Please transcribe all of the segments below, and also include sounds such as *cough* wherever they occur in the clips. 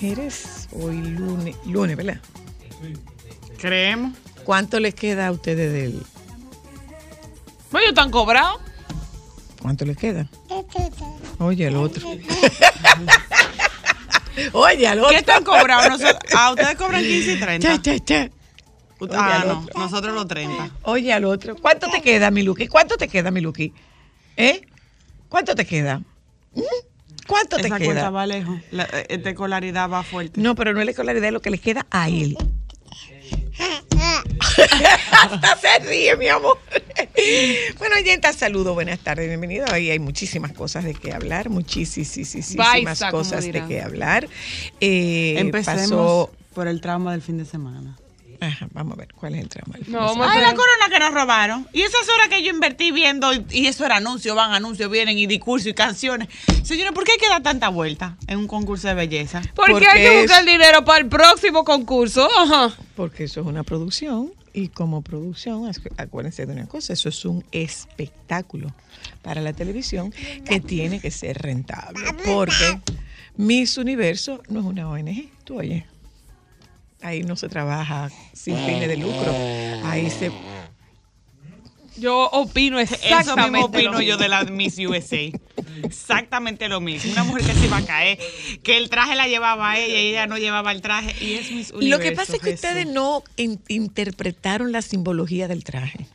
Mujeres, hoy lunes, lunes, ¿verdad? Creemos. ¿Cuánto les queda a ustedes del... Bueno, ellos están cobrados. ¿Cuánto les queda? Oye, al otro. *laughs* Oye, al otro. ¿Qué están cobrados? Nosotros- ah, ustedes cobran 15 y 30. Cha, cha, cha. Ut- Oye, Ah, no. otro. Nosotros los 30. Oye, al otro. ¿Cuánto te queda, mi Luqui? ¿Cuánto te queda, mi Luqui? ¿Eh? ¿Cuánto te queda? ¿Mm? ¿Cuánto te Esa cuenta queda? va lejos. La eh, escolaridad va fuerte. No, pero no es la escolaridad, es lo que le queda a él. *laughs* Hasta se ríe, mi amor. bueno, oyenta, saludos, buenas tardes, bienvenido. Ahí hay muchísimas cosas de qué hablar, muchísimas cosas de qué hablar. Eh, Empecemos pasó- por el trauma del fin de semana. Ajá, vamos a ver, ¿cuál es el de No, semana? vamos a Ay, la corona que nos robaron. Y esas horas que yo invertí viendo, y, y eso era anuncio, van anuncios, vienen y discursos y canciones. Señores, ¿por qué hay que dar tanta vuelta en un concurso de belleza? Porque, Porque hay que buscar dinero para el próximo concurso. Ajá. Porque eso es una producción y como producción, acu- acuérdense de una cosa, eso es un espectáculo para la televisión que tiene que ser rentable. Porque Miss Universo no es una ONG, tú oyes. Ahí no se trabaja sin fines de lucro. Ahí se... Yo opino Eso exactamente mismo opino lo yo de la Miss USA. Exactamente lo mismo. Una mujer que se iba a caer, que el traje la llevaba a ella y ella no llevaba el traje. Y es Miss Universo. Lo que pasa es que Jesús. ustedes no in- interpretaron la simbología del traje.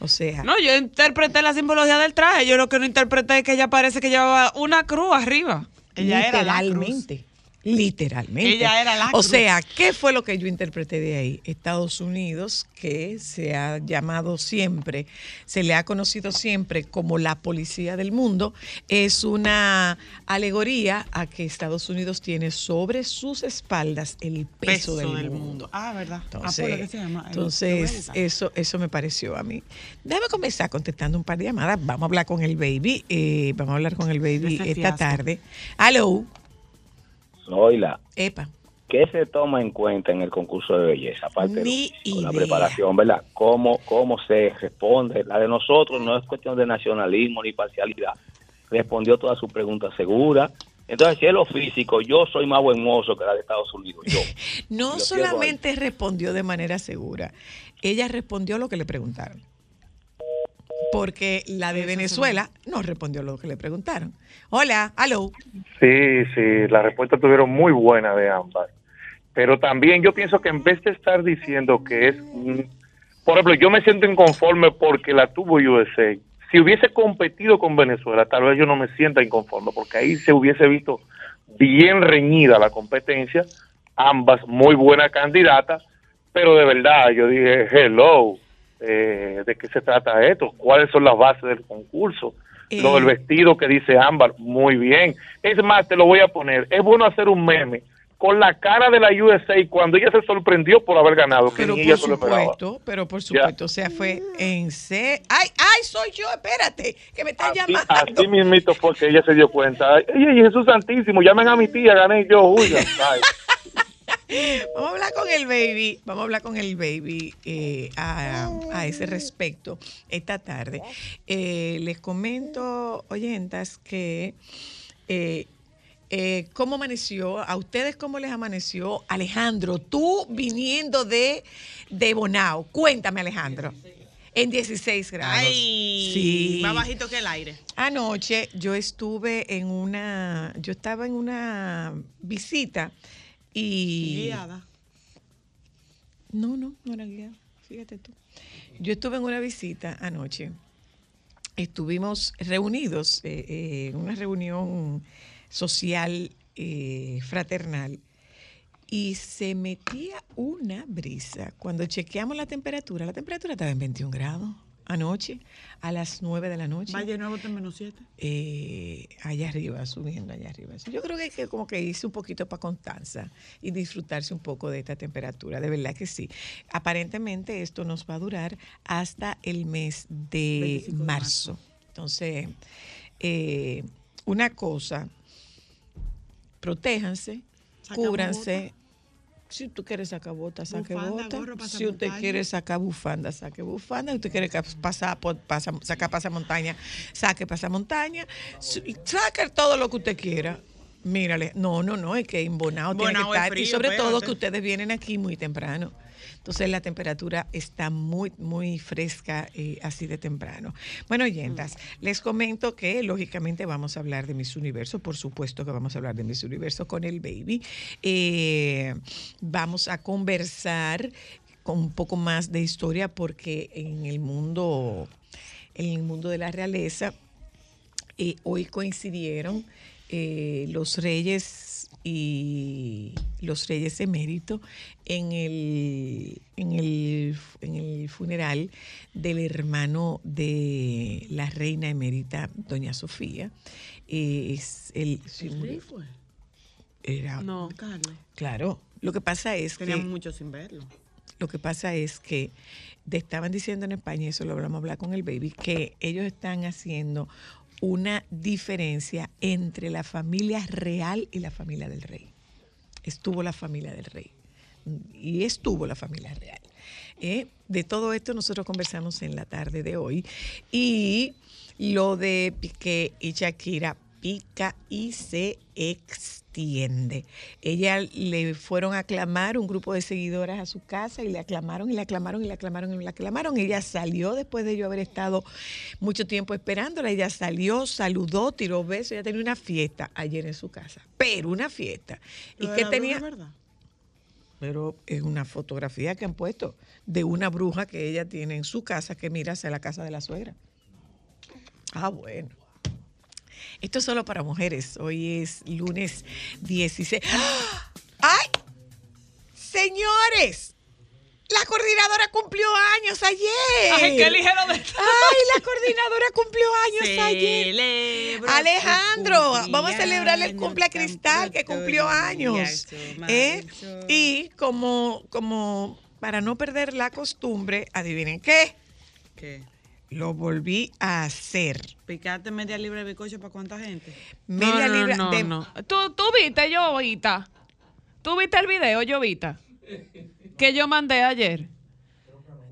O sea, No, yo interpreté la simbología del traje. Yo lo que no interpreté es que ella parece que llevaba una cruz arriba. Ella era la cruz. Literalmente. Ella era la O cruz. sea, ¿qué fue lo que yo interpreté de ahí? Estados Unidos, que se ha llamado siempre, se le ha conocido siempre como la policía del mundo, es una alegoría a que Estados Unidos tiene sobre sus espaldas el peso, del, mundo. Ah, ¿verdad? Entonces, ah, que se llama. El- entonces lo voy a usar. eso, eso me pareció a mí. Déjame comenzar contestando un par de llamadas. Vamos a hablar con el baby. eh, vamos a hablar con el baby esta fiasco. tarde. Hello. Zoila, Epa. ¿qué se toma en cuenta en el concurso de belleza? Aparte de lo físico, la preparación, ¿verdad? ¿Cómo, ¿Cómo se responde? La de nosotros no es cuestión de nacionalismo ni parcialidad. Respondió todas sus preguntas seguras. Entonces, si es lo físico, yo soy más buen mozo que la de Estados Unidos. Yo. *laughs* No solamente respondió de manera segura, ella respondió lo que le preguntaron. Porque la de Venezuela no respondió lo que le preguntaron. Hola, hello. Sí, sí, la respuesta tuvieron muy buena de ambas. Pero también yo pienso que en vez de estar diciendo que es, por ejemplo, yo me siento inconforme porque la tuvo USA. Si hubiese competido con Venezuela, tal vez yo no me sienta inconforme porque ahí se hubiese visto bien reñida la competencia, ambas muy buenas candidatas, pero de verdad yo dije, hello, eh, ¿de qué se trata esto? ¿Cuáles son las bases del concurso? Lo Eh. del vestido que dice Ámbar, muy bien. Es más, te lo voy a poner. Es bueno hacer un meme con la cara de la USA cuando ella se sorprendió por haber ganado, que Pero por lo supuesto, pero por supuesto, o sea, fue en C. ¡Ay, ay, soy yo! Espérate, que me están Así, llamando. así mismito fue que ella se dio cuenta. Oye, Jesús Santísimo, llamen a mi tía, gané yo. *laughs* Vamos a hablar con el baby, vamos a hablar con el baby eh, a, a ese respecto esta tarde. Eh, les comento, oyentas, que eh, eh, cómo amaneció, a ustedes cómo les amaneció. Alejandro, tú viniendo de, de Bonao, cuéntame Alejandro. En 16 grados. Ay, sí. más bajito que el aire. Anoche yo estuve en una, yo estaba en una visita y... Guiada. No, no, no era guiada, fíjate tú. Yo estuve en una visita anoche, estuvimos reunidos eh, eh, en una reunión social eh, fraternal y se metía una brisa. Cuando chequeamos la temperatura, la temperatura estaba en 21 grados anoche, a las 9 de la noche. Valle Nuevo está en menos 7. eh, allá arriba, subiendo allá arriba. Yo creo que, que como que hice un poquito para Constanza y disfrutarse un poco de esta temperatura, de verdad que sí. Aparentemente esto nos va a durar hasta el mes de 25 de marzo. Entonces, eh, una cosa, protéjanse, cúbranse. Si tú quieres sacar bota, saque bota. Si usted quiere sacar bufanda, saque bufanda. Si usted quiere pasar pasa, sacar pasamontaña, saque pasamontaña. Saque todo lo que usted quiera. Mírale, no, no, no, es que en Bonao tiene que es estar. y sobre todo espérate. que ustedes vienen aquí muy temprano. Entonces la temperatura está muy, muy fresca eh, así de temprano. Bueno, oyentas, les comento que lógicamente vamos a hablar de Miss Universo, por supuesto que vamos a hablar de Miss Universo con el baby. Eh, vamos a conversar con un poco más de historia porque en el mundo, en el mundo de la realeza, eh, hoy coincidieron eh, los reyes y los reyes eméritos en el, en, el, en el funeral del hermano de la reina emérita, doña Sofía. Eh, es el, sí, murió. fue? Era, No. Carlos. Claro, lo que pasa es que... Teníamos mucho sin verlo. Lo que pasa es que te estaban diciendo en España, y eso lo a hablar con el baby, que ellos están haciendo una diferencia entre la familia real y la familia del rey. Estuvo la familia del rey y estuvo la familia real. ¿eh? De todo esto nosotros conversamos en la tarde de hoy y lo de Piqué y Shakira pica y se extiende. Ella le fueron a aclamar un grupo de seguidoras a su casa y le aclamaron y le aclamaron y le aclamaron y le aclamaron. Ella salió después de yo haber estado mucho tiempo esperándola. Ella salió, saludó, tiró besos. Ella tenía una fiesta ayer en su casa, pero una fiesta. ¿Y qué tenía? verdad. Pero es una fotografía que han puesto de una bruja que ella tiene en su casa que mira hacia la casa de la suegra. Ah, bueno. Esto es solo para mujeres. Hoy es lunes 16. ¡Ah! ¡Ay! Señores, la coordinadora cumplió años ayer. Ay, qué ligero de Ay, la coordinadora cumplió años ayer. Celebro Alejandro, vamos a celebrarle el cumpleaños cumple a Cristal que cumplió años. ¿eh? Y como, como para no perder la costumbre, adivinen qué, ¿Qué? Lo volví a hacer. ¿Picaste media libra de bizcocho para cuánta gente? Media no, no, libra no, de no. ¿Tú, tú viste, Llovita? ¿Tú viste el video, Llovita? Que yo mandé ayer.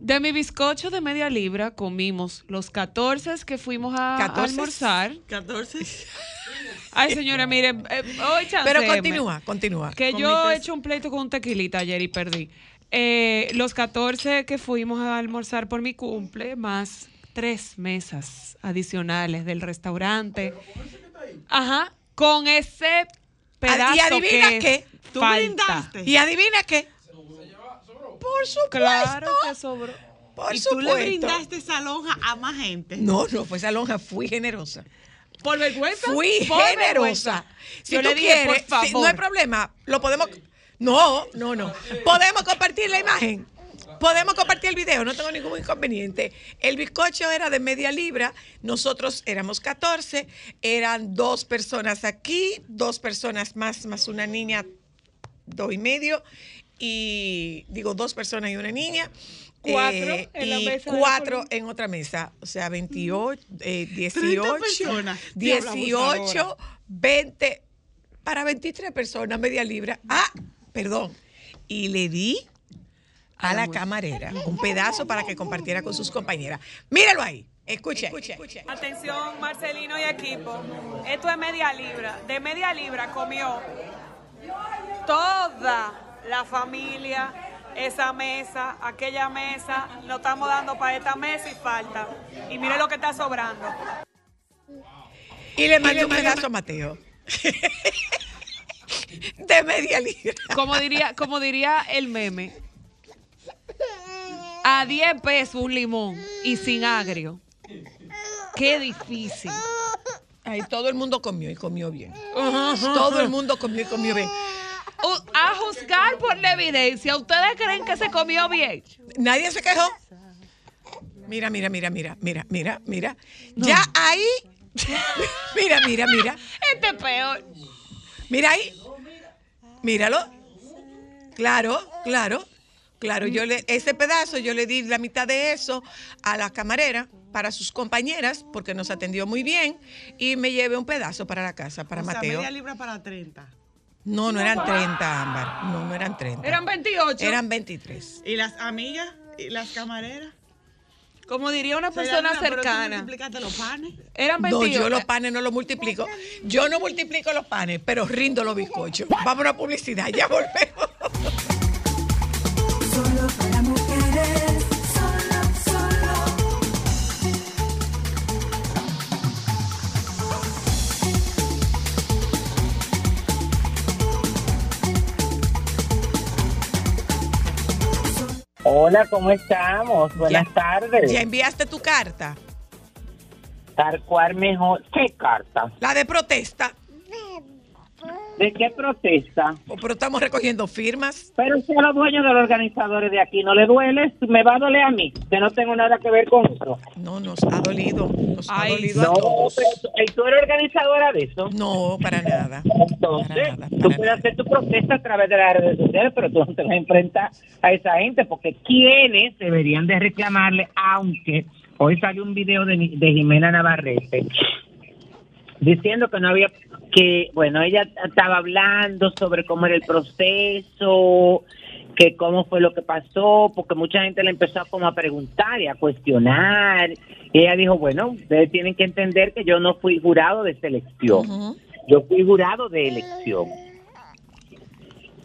De mi bizcocho de media libra comimos los 14 que fuimos a, a 14. almorzar. 14. Ay, señora, mire, eh, hoy Pero continúa, continúa. Que yo he hecho un pleito con un tequilita ayer y perdí. Eh, los 14 que fuimos a almorzar por mi cumple, más tres mesas adicionales del restaurante. Ajá, con ese pedazo Ah, y adivina que qué, ¿Tú falta. brindaste? Y adivina qué. Por supuesto. Claro que sobró. Por ¿Y tú le supuesto. brindaste esa lonja a más gente? No, no, fue esa lonja, fui generosa. Por vergüenza. Fui por generosa. vergüenza. Si Yo tú le dije, quieres, por favor. si- no hay problema, lo podemos. No, no, no. Podemos compartir la imagen. Podemos compartir el video, no tengo ningún inconveniente. El bizcocho era de media libra, nosotros éramos 14, eran dos personas aquí, dos personas más, más una niña, dos y medio, y digo dos personas y una niña. Cuatro eh, en la y mesa cuatro en otra mesa, o sea, 28, eh, 18, personas. Diabla 18, abusadora. 20, para 23 personas, media libra. Ah, perdón. y le di a la camarera *laughs* un pedazo para que compartiera con sus compañeras. Míralo ahí. Escuche. escuche. Atención, Marcelino y equipo. Esto es media libra. De media libra comió toda la familia esa mesa, aquella mesa. Lo estamos dando para esta mesa y falta. Y mire lo que está sobrando. Y le mandé un pedazo a Mateo. *laughs* De media libra. Como diría, como diría el meme. A 10 pesos un limón y sin agrio. Qué difícil. Ay, todo el mundo comió y comió bien. Todo el mundo comió y comió bien. A juzgar por la evidencia, ¿ustedes creen que se comió bien? Nadie se quejó. Mira, mira, mira, mira, mira, mira, mira. Ya ahí. *laughs* mira, mira, mira. Este es peor. Mira ahí. Míralo. Claro, claro. Claro, yo le, ese pedazo yo le di la mitad de eso a la camarera para sus compañeras porque nos atendió muy bien y me llevé un pedazo para la casa, para o sea, Mateo. media libra para 30. No, no eran 30, Ámbar. No, no eran 30. Eran 28. Eran 23. ¿Y las amigas? ¿Y las camareras? Como diría una persona pero tú cercana. multiplicaste los panes. Eran No, 28. yo los panes no los multiplico. Yo no multiplico los panes, pero rindo los bizcochos. Vamos a publicidad, ya volvemos. *laughs* Hola, ¿cómo estamos? Buenas Ya- tardes. ¿Ya enviaste tu carta? Tal cual mejor. ¿Qué carta? La de protesta. ¿De qué protesta? Oh, Pero estamos recogiendo firmas. Pero si a los dueños de los organizadores de aquí no le duele, me va a doler a mí, que no tengo nada que ver con eso. No, nos ha dolido. Nos Ay, ha dolido a No, todos. pero tú- ¿y tú eres organizadora de eso? No, para nada. Entonces, Para nada, tú puedes hacer tu protesta a través de las redes sociales, pero tú no te vas a enfrentar a esa gente, porque quienes deberían de reclamarle, aunque hoy salió un video de, de Jimena Navarrete diciendo que no había, que, bueno, ella estaba hablando sobre cómo era el proceso, que cómo fue lo que pasó, porque mucha gente le empezó como a preguntar y a cuestionar. Y ella dijo, bueno, ustedes tienen que entender que yo no fui jurado de selección. Yo fui jurado de elección.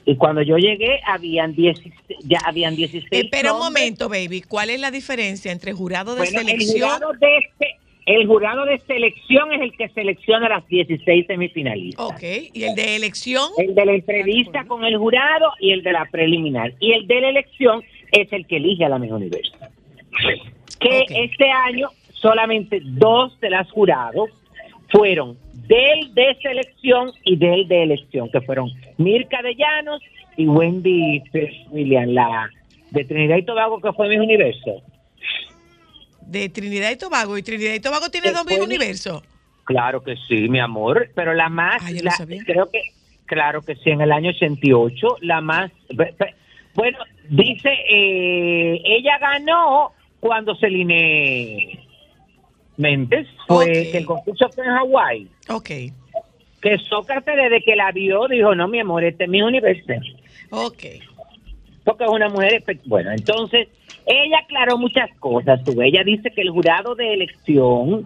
Y cuando yo llegué, habían 16, ya habían 16 Espera un momento, baby. ¿Cuál es la diferencia entre jurado de Bueno, selección? El jurado de, este- el jurado de selección es el que selecciona las 16 semifinalistas. Ok. ¿Y el de elección? El de la entrevista con el jurado y el de la preliminar. Y el de la elección es el que elige a la mejor universo. Que este año solamente dos de las jurados fueron del de selección y del de elección, que fueron Mirka de Llanos y Wendy William, la de Trinidad y Tobago, que fue mi universo. De Trinidad y Tobago. ¿Y Trinidad y Tobago tiene dos Después- mil universos? Claro que sí, mi amor, pero la más, Ah, yo no la- sabía. creo que, claro que sí, en el año 88, la más, bueno, dice, eh, ella ganó cuando Celine Méndez, fue que el concurso fue en Hawái, Ok. que Sócrates desde que la vio dijo, no, mi amor, este es mi universo, Ok. Porque es una mujer, bueno, entonces, ella aclaró muchas cosas, tú, ella dice que el jurado de elección,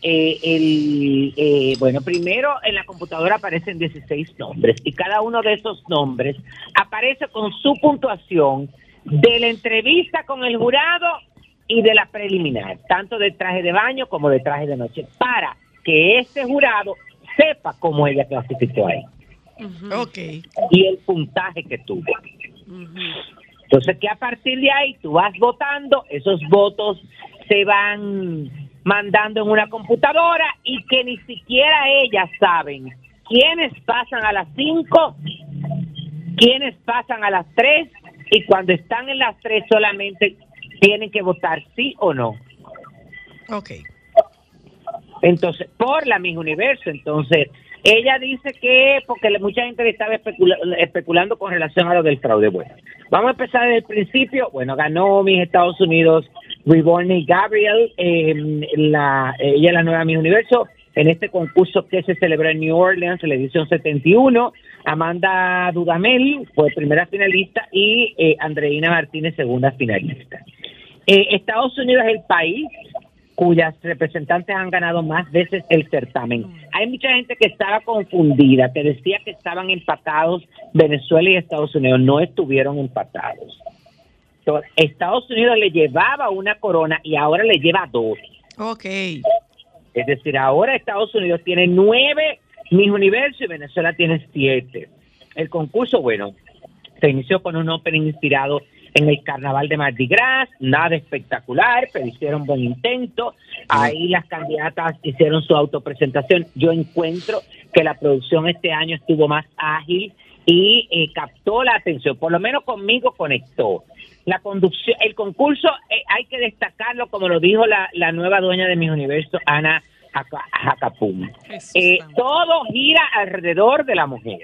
eh, el, eh, bueno, primero en la computadora aparecen 16 nombres y cada uno de esos nombres aparece con su puntuación de la entrevista con el jurado y de la preliminar, tanto de traje de baño como de traje de noche, para que ese jurado sepa cómo ella clasificó ahí Ok. y el puntaje que tuvo. Entonces, que a partir de ahí tú vas votando, esos votos se van mandando en una computadora y que ni siquiera ellas saben quiénes pasan a las 5, quiénes pasan a las 3 y cuando están en las 3 solamente tienen que votar sí o no. Ok. Entonces, por la misma universo. Entonces, ella dice que, porque mucha gente estaba especula- especulando con relación a lo del fraude. Bueno, vamos a empezar desde el principio. Bueno, ganó mis Estados Unidos Reborn Gabriel, eh, la, ella es la nueva Miss Universo, en este concurso que se celebró en New Orleans, la edición 71. Amanda Dudamel fue primera finalista y eh, Andreina Martínez segunda finalista. Eh, Estados Unidos es el país cuyas representantes han ganado más veces el certamen. Hay mucha gente que estaba confundida, que decía que estaban empatados Venezuela y Estados Unidos. No estuvieron empatados. Entonces, Estados Unidos le llevaba una corona y ahora le lleva dos. Ok. Es decir, ahora Estados Unidos tiene nueve Miss Universo y Venezuela tiene siete. El concurso, bueno, se inició con un opening inspirado en el carnaval de Mardi Gras, nada espectacular, pero hicieron buen intento. Ahí las candidatas hicieron su autopresentación. Yo encuentro que la producción este año estuvo más ágil y eh, captó la atención, por lo menos conmigo conectó. La conducción, el concurso eh, hay que destacarlo, como lo dijo la, la nueva dueña de Mis Universo, Ana Jaca- Jacapum. Eh, todo gira alrededor de la mujer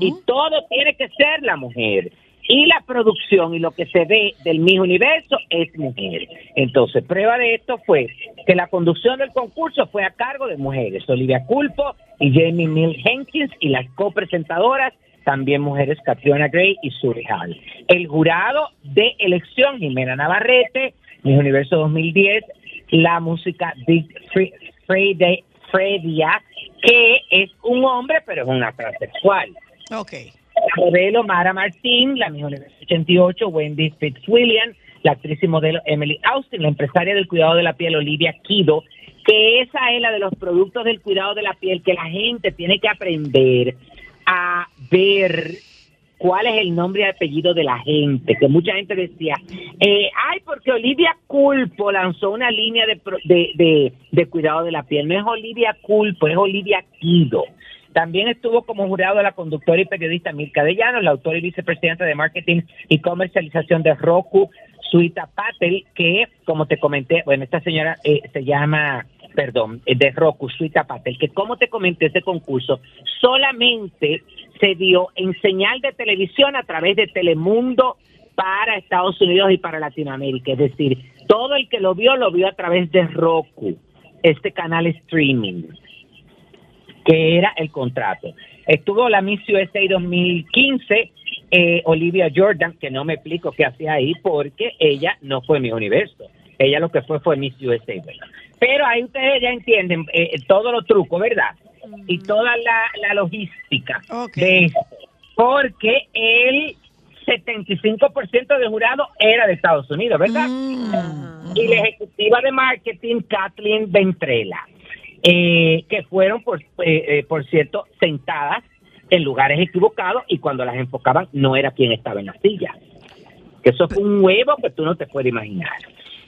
y todo tiene que ser la mujer. Y la producción y lo que se ve del mismo universo es mujer. Entonces, prueba de esto fue que la conducción del concurso fue a cargo de mujeres, Olivia Culpo y Jamie Mill Jenkins, y las copresentadoras también mujeres, Catriona Gray y Suri Hall. El jurado de elección, Jimena Navarrete, Miss Universo 2010, la música Frede- Fredia, que es un hombre, pero es una transexual. Ok. Modelo Mara Martín, la Universo 88, Wendy Fitzwilliam, la actriz y modelo Emily Austin, la empresaria del cuidado de la piel Olivia Kido, que esa es la de los productos del cuidado de la piel que la gente tiene que aprender a ver cuál es el nombre y apellido de la gente, que mucha gente decía, eh, ay, porque Olivia Culpo lanzó una línea de, de, de, de cuidado de la piel, no es Olivia Culpo, es Olivia Kido. También estuvo como jurado la conductora y periodista Mirka de Llanos, la autora y vicepresidenta de marketing y comercialización de Roku, Suita Patel, que, como te comenté, bueno, esta señora eh, se llama, perdón, eh, de Roku, Suita Patel, que como te comenté, ese concurso solamente se dio en señal de televisión a través de Telemundo para Estados Unidos y para Latinoamérica. Es decir, todo el que lo vio, lo vio a través de Roku, este canal streaming que era el contrato. Estuvo la Miss USA 2015, eh, Olivia Jordan, que no me explico qué hacía ahí porque ella no fue mi universo. Ella lo que fue fue Miss USA. ¿verdad? Pero ahí ustedes ya entienden eh, todos los trucos, ¿verdad? Y toda la, la logística de. Porque el 75% de jurado era de Estados Unidos, ¿verdad? Y la ejecutiva de marketing, Kathleen Ventrela eh, que fueron, por, eh, eh, por cierto, sentadas en lugares equivocados y cuando las enfocaban no era quien estaba en la silla. Que eso fue un huevo que tú no te puedes imaginar.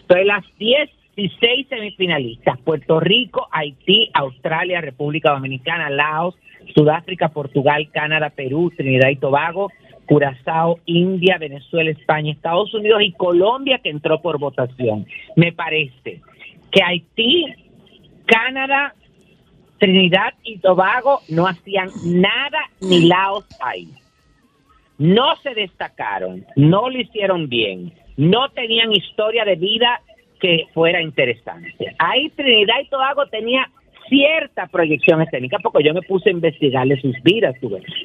Entonces, las 16 semifinalistas, Puerto Rico, Haití, Australia, República Dominicana, Laos, Sudáfrica, Portugal, Canadá, Perú, Trinidad y Tobago, Curazao, India, Venezuela, España, Estados Unidos y Colombia que entró por votación. Me parece que Haití, Canadá, Trinidad y Tobago no hacían nada ni Laos ahí. No se destacaron, no lo hicieron bien, no tenían historia de vida que fuera interesante. Ahí Trinidad y Tobago tenía cierta proyección escénica porque yo me puse a investigarle sus vidas.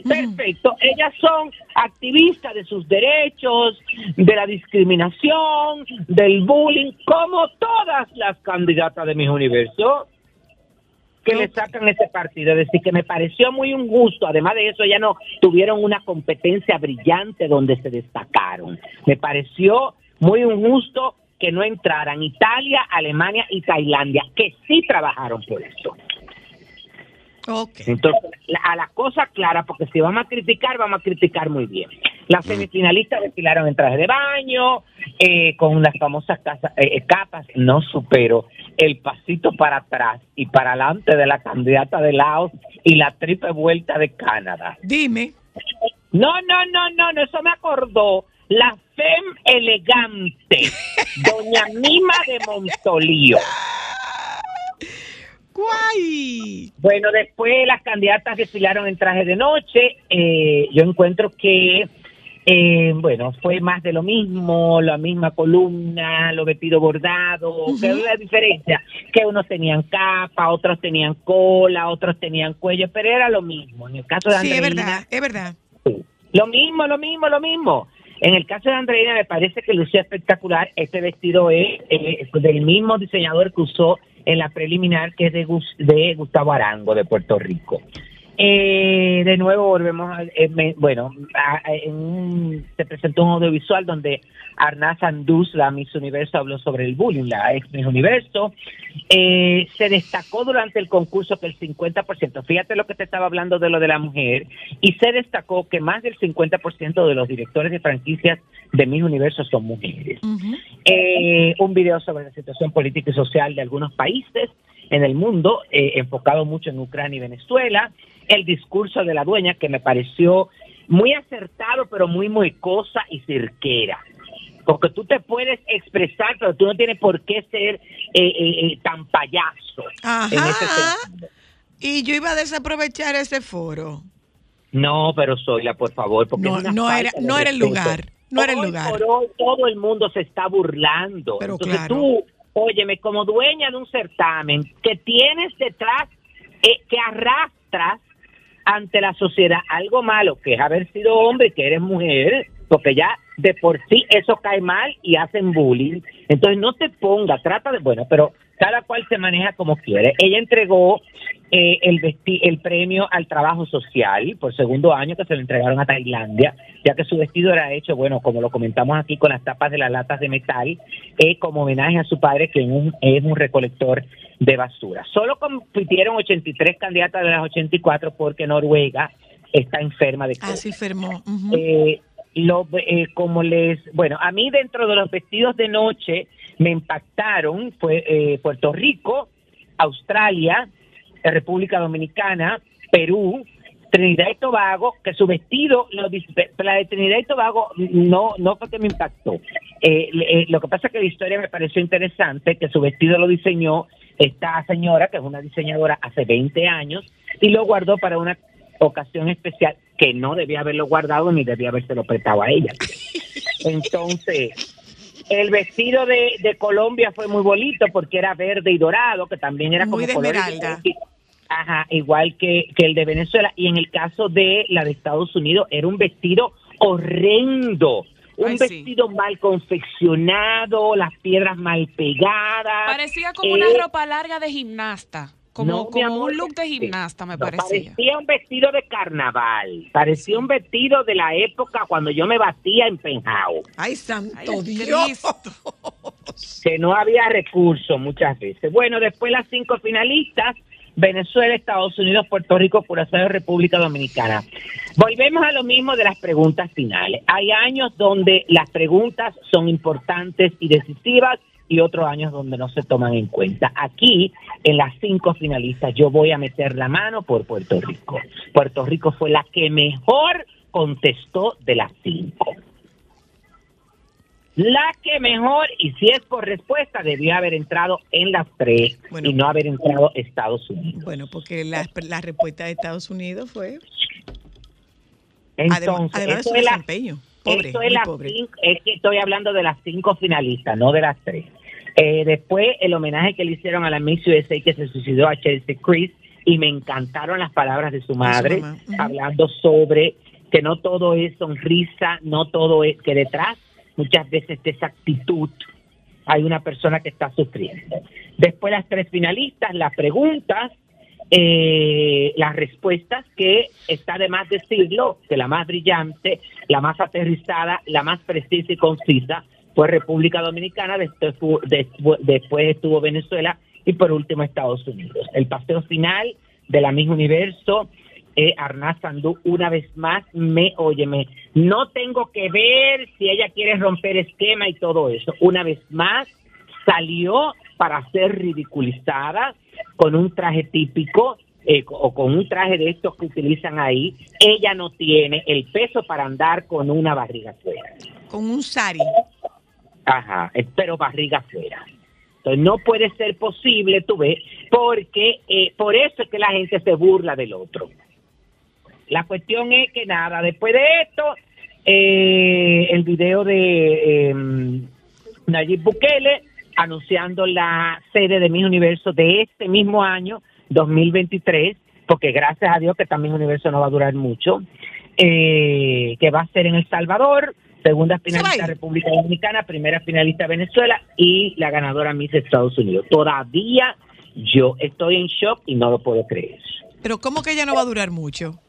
Perfecto, ellas son activistas de sus derechos, de la discriminación, del bullying, como todas las candidatas de mis universos que le sacan ese partido. Es decir, que me pareció muy injusto. Además de eso, ya no tuvieron una competencia brillante donde se destacaron. Me pareció muy injusto que no entraran Italia, Alemania y Tailandia, que sí trabajaron por eso. Entonces, la- a la cosa clara, porque si vamos a criticar, vamos a criticar muy bien. Las semifinalistas desfilaron en traje de baño, eh, con las famosas casa- eh, eh, capas. No supero el pasito para atrás y para adelante de la candidata de Laos y la triple vuelta de Canadá. Dime. No, no, no, no, no, eso me acordó la fem elegante, *laughs* doña Mima de Montolío. ¡Guay! Bueno, después las candidatas desfilaron en traje de noche. Eh, yo encuentro que Eh, bueno, fue más de lo mismo, la misma columna, los vestidos bordados, que es la diferencia, que unos tenían capa, otros tenían cola, otros tenían cuello, pero era lo mismo. En el caso de Sí, es Andreina, verdad, es verdad. lo mismo, lo mismo, lo mismo. En el caso de Andreina me parece que lucía espectacular. Este vestido es eh, del mismo diseñador que usó en la preliminar, que es de Gustavo Arango, de Puerto Rico. Eh, de nuevo volvemos a, eh, me- bueno, a- a- en se presentó un audiovisual donde Arnaz Anduz, la Miss Universo, habló sobre el bullying, la ex Miss Universo. Eh, se destacó durante el concurso que el 50%, fíjate lo que te estaba hablando de lo de la mujer, y se destacó que más del 50% de los directores de franquicias de Miss Universo son mujeres. Eh, un video sobre la situación política y social de algunos países en el mundo, eh, enfocado mucho en Ucrania y Venezuela, el discurso de la dueña que me pareció muy acertado, pero muy moicosa y cirquera. Porque tú te puedes expresar, pero tú no tienes por qué ser eh, eh, eh, tan payaso. en ese Ajá. sentido. Y yo iba a desaprovechar ese foro. No, pero Zoila, por favor, porque No, era- no era el lugar, no era el lugar. por hoy todo el mundo se está burlando. Pero Entonces claro. tú, óyeme, como dueña de un certamen que tienes detrás, eh, que arrastras ante la sociedad algo malo, que es haber sido hombre que eres mujer, porque ya de por sí eso cae mal y hacen bullying. Entonces no te ponga, trata de, bueno, pero cada cual se maneja como quiere. Ella entregó eh, el, vesti- el premio al trabajo social por segundo año que se lo entregaron a Tailandia, ya que su vestido era hecho, bueno, como lo comentamos aquí con las tapas de las latas de metal, eh, como homenaje a su padre, que es un, es un recolector de basura. Solo compitieron 83 candidatas de las 84 porque Noruega está enferma de COVID. Así firmó. Ujú. Eh, lo, eh, como les, bueno, a mí dentro de los vestidos de noche me impactaron fue eh, Puerto Rico, Australia, República Dominicana, Perú, Trinidad y Tobago, que su vestido, lo la de Trinidad y Tobago no, no fue que me impactó. Eh, eh, lo que pasa es que la historia me pareció interesante, que su vestido lo diseñó esta señora, que es una diseñadora hace 20 años, y lo guardó para una ocasión especial que no debía haberlo guardado ni debía habérselo prestado a ella. Entonces, el vestido de, de Colombia fue muy bonito porque era verde y dorado, que también era Muy como color-. Ajá, igual que, que el de Venezuela. Y en el caso de la de Estados Unidos, era un vestido horrendo. Un Ay, sí. vestido mal confeccionado, las piedras mal pegadas. Parecía como Eh, una ropa larga de gimnasta. Como, no, mi como amor, un look de sí. gimnasta, me No, parecía. Parecía un vestido de carnaval. Parecía un vestido de la época cuando yo me batía en Penjao. Ay, santo Ay, Dios. Que no había recursos muchas veces. Bueno, después las cinco finalistas, Venezuela, Estados Unidos, Puerto Rico, Curazao y República Dominicana. Volvemos a lo mismo de las preguntas finales. Hay años donde las preguntas son importantes y decisivas y otros años donde no se toman en cuenta. Aquí, en las cinco finalistas, yo voy a meter la mano por Puerto Rico. Puerto Rico fue la que mejor contestó de las cinco. La que mejor, y si es por respuesta, debió haber entrado en las tres Bueno. y no haber entrado Estados Unidos. Bueno, porque la, la respuesta de Estados Unidos fue, Entonces, además, además de eso su la- desempeño, pobre, eso es muy las pobre. cinco- es que estoy hablando de las cinco finalistas, no de las tres. Eh, después, el homenaje que le hicieron a la Miss USA que se suicidó a Chelsea Chris, y me encantaron las palabras de su madre, hablando sobre que no todo es sonrisa, no todo es que detrás, muchas veces de esa actitud, hay una persona que está sufriendo. Después las tres finalistas, las preguntas, eh, las respuestas que está de más decirlo, que la más brillante, la más aterrizada, la más precisa y concisa fue República Dominicana, después, después estuvo Venezuela y por último Estados Unidos. El paseo final de la misma universo, eh, Arnaz Sandú, una vez más, me, óyeme, no tengo que ver si ella quiere romper esquema y todo eso. Una vez más, salió para ser ridiculizada con un traje típico eh, o con un traje de estos que utilizan ahí. Ella no tiene el peso para andar con una barriga afuera. con un sari. Ajá, eh, pero barriga afuera. Entonces no puede ser posible, tú ves, porque eh, por eso es que la gente se burla del otro. La cuestión es que nada, después de esto, eh, el video de eh, Nayib Bukele anunciando la sede de Miss Universo de este mismo año, 2023, porque gracias a Dios que también Universo no va a durar mucho, eh, que va a ser en El Salvador, segunda finalista República Dominicana, primera finalista Venezuela y la ganadora Miss Estados Unidos. Todavía yo estoy en shock y no lo puedo creer. Pero ¿cómo que ella no va a durar mucho?